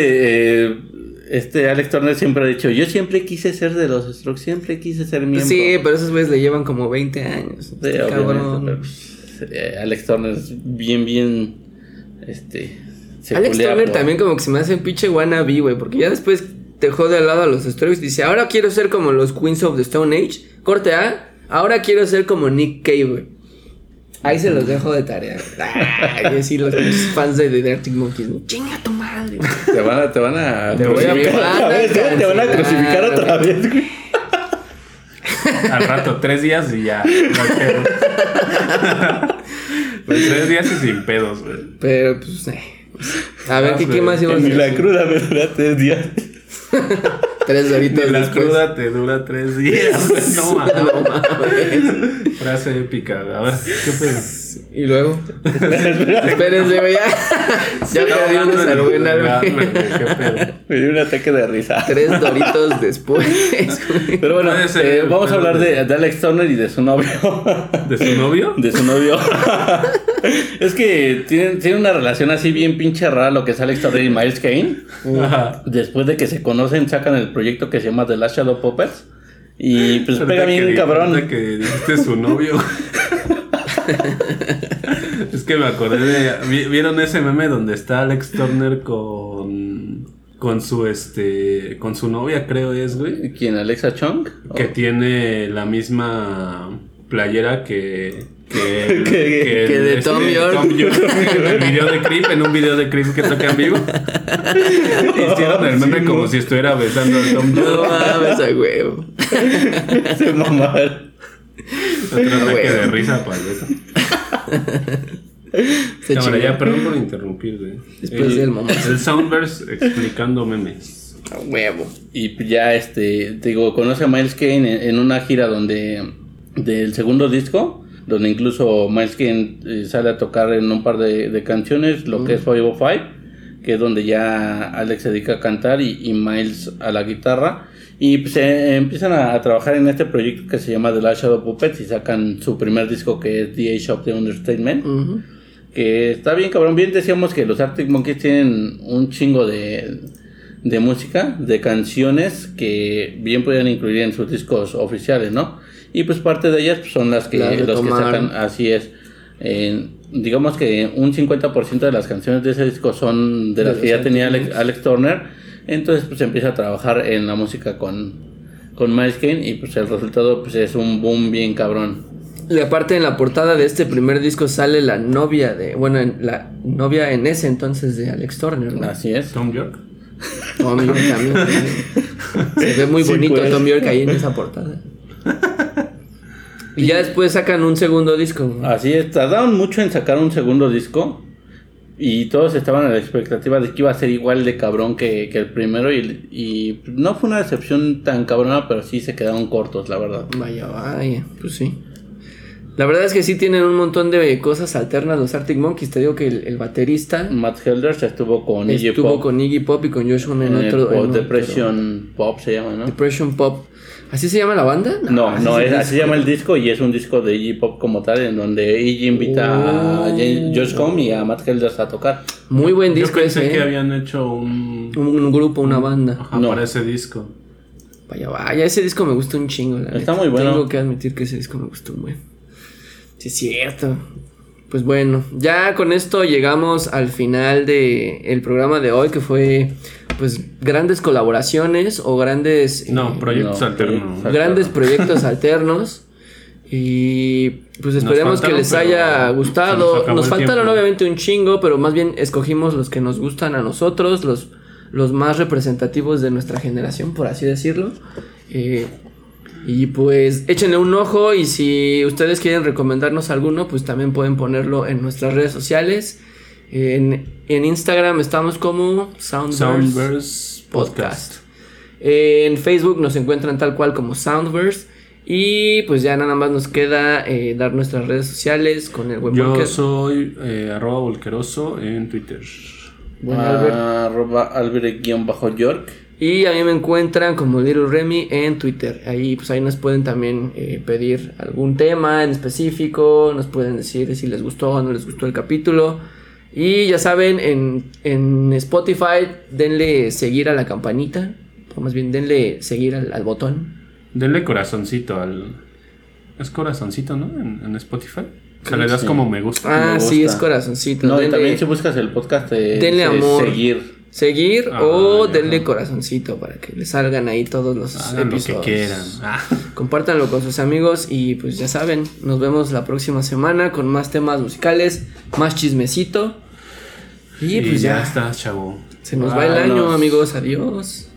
eh, este Alex Turner siempre ha dicho, yo siempre quise ser de los Strokes, siempre quise ser miembro. Sí, pero esos güeyes le llevan como 20 años. Sí, Este cabrón. pero, pues, Alex Turner es bien, bien, este... Alex Turner también como que se me hace un pinche wannabe, güey. Porque ya después dejó de lado a los Strokes. Dice, ahora quiero ser como los Queens of the Stone Age. Corte A. Ahora quiero ser como Nick Cave, güey. Ahí se los dejo de tarea. Ay, decir los fans de The Arctic Monkeys. ¿no? Chinga tu madre. Te van a, te van a Te voy a otra vez, ¿eh? Te van a crucificar otra vez, güey. Al rato, tres días y ya. no. Pues tres días y sin pedos, güey. Pero pues, eh, A ver, ¿qué, qué más íbamos a Ni la cruda me dura tres días. Tres doritos Ni la después. cruda te dura tres días. No mames. No mames. Frase épica. A ver, ¿qué pedo? Y luego. Espérense, güey. Ya, ya una cerveza, güey. ¿Qué pedo? Me dio un ataque de risa. Tres doritos después. Pero bueno, ser, eh, vamos a hablar de, de Alex Turner y de su novio. ¿De su novio? De su novio. es que tienen, tienen una relación así bien pinche rara lo que es Alex Turner y Miles Kane. Ajá. Después de que se conocen, sacan el proyecto que se llama The Last Shadow Puppets. Y pues pega bien cabrón. que dijiste su novio. es que me acordé de. vi- ¿Vieron ese meme donde está Alex Turner con. con su este. con su novia, creo es, güey? ¿Quién? ¿Alexa Chung? Que tiene la misma playera que. Que, Que- el- que de este, Tom York. en el video de Creep, en un video de Creep que toca en vivo. Hicieron el meme como no. si estuviera besando a Tom No York. mames, a huevo. Se mamaron. Otro ataque de risa para eso. Se chingó. ya, perdón por interrumpir, güey. Después el, del momento. El Soundverse explicando memes. A huevo. Y pues ya, este, te digo, conoce a Miles Kane en, en una gira donde, del segundo disco, donde incluso Miles Kane eh, sale a tocar en un par de, de canciones, lo que es 505, que es donde ya Alex se dedica a cantar y, y Miles a la guitarra. Y pues eh, empiezan a, a trabajar en este proyecto que se llama The Last Shadow Puppets y sacan su primer disco que es The Age of the Understatement. Que está bien, cabrón. Bien decíamos que los Arctic Monkeys tienen un chingo de, de música, de canciones que bien podían incluir en sus discos oficiales, ¿no? Y pues parte de ellas pues, son las que, Las los que sacan, así es. Eh, digamos que un 50% de las canciones de ese disco son de De las que los ya tenía Alex. Alex Turner. Entonces pues empieza a trabajar en la música con, con Miles Kane y pues el resultado pues es un boom bien cabrón. Y aparte en la portada de este primer disco sale la novia de, bueno, en- la novia en ese entonces de Alex Turner, ¿no? Así es. Tom York. Tom York también. Se ve muy Sí, bonito pues. Tom York ahí en esa portada. Y ya después sacan un segundo disco. Así es, tardaron mucho en sacar un segundo disco y todos estaban a la expectativa de que iba a ser igual de cabrón que, que el primero y, y no fue una decepción tan cabrona, pero sí se quedaron cortos, la verdad. Vaya, vaya, pues sí. La verdad es que sí tienen un montón de cosas alternas los Arctic Monkeys. Te digo que el, el baterista Matt Helders estuvo con Iggy estuvo Pop con Iggy Pop y con Josh en en el otro... Pop en otro- Depression Pop se llama, ¿no? Depression Pop. ¿Así se llama la banda? No, no, es, así se llama el disco y es un disco de Iggy Pop como tal, en donde Iggy invita a Oh. James- Josh Homme y a Matt Helders a tocar. Muy buen Yo disco pensé ese, que ¿eh? habían hecho un. un, un grupo, una banda. Ajá, No. para ese disco. Vaya, vaya, ese disco me gustó un chingo. La Está neta. muy bueno. Tengo que admitir que ese disco me gustó un buen. Sí, es cierto. Pues bueno, ya con esto llegamos al final de el programa de hoy, que fue pues grandes colaboraciones o grandes No, eh, proyectos no, alternos. proyectos grandes proyectos alternos. Y pues esperemos que les haya nos gustado. Nos faltaron tiempo. obviamente un chingo, pero más bien escogimos los que nos gustan a nosotros, los, los más representativos de nuestra generación, por así decirlo. Eh, y pues échenle un ojo y si ustedes quieren recomendarnos alguno, pues también pueden ponerlo en nuestras redes sociales. En, en Instagram estamos como Soundverse, Soundverse Podcast. En Facebook nos encuentran tal cual como Soundverse. Y pues ya nada más nos queda eh, dar nuestras redes sociales con el buen Yo Volker. soy eh, arroba volqueroso en Twitter. Buen Albert. Arroba Albert-York. Y a mí me encuentran como Little Remy en Twitter. Ahí pues ahí nos pueden también eh, pedir algún tema en específico. Nos pueden decir si les gustó o no les gustó el capítulo. Y ya saben, en, en Spotify denle seguir a la campanita. O más bien denle seguir al, al botón. Denle corazoncito al. Es corazoncito, ¿no? En, en Spotify. O sea, le das Sí. como me gusta. Ah, me sí, es corazoncito. No, y también si buscas el podcast de denle amor. seguir. Seguir Ah, o ya. denle corazoncito para que le salgan ahí todos los Hagan lo que episodios. quieran. Ah. Compártanlo con sus amigos y pues ya saben, nos vemos la próxima semana con más temas musicales, más chismecito. Y, Y, pues ya ya, está, chavo. se nos va el año, amigos. Adiós.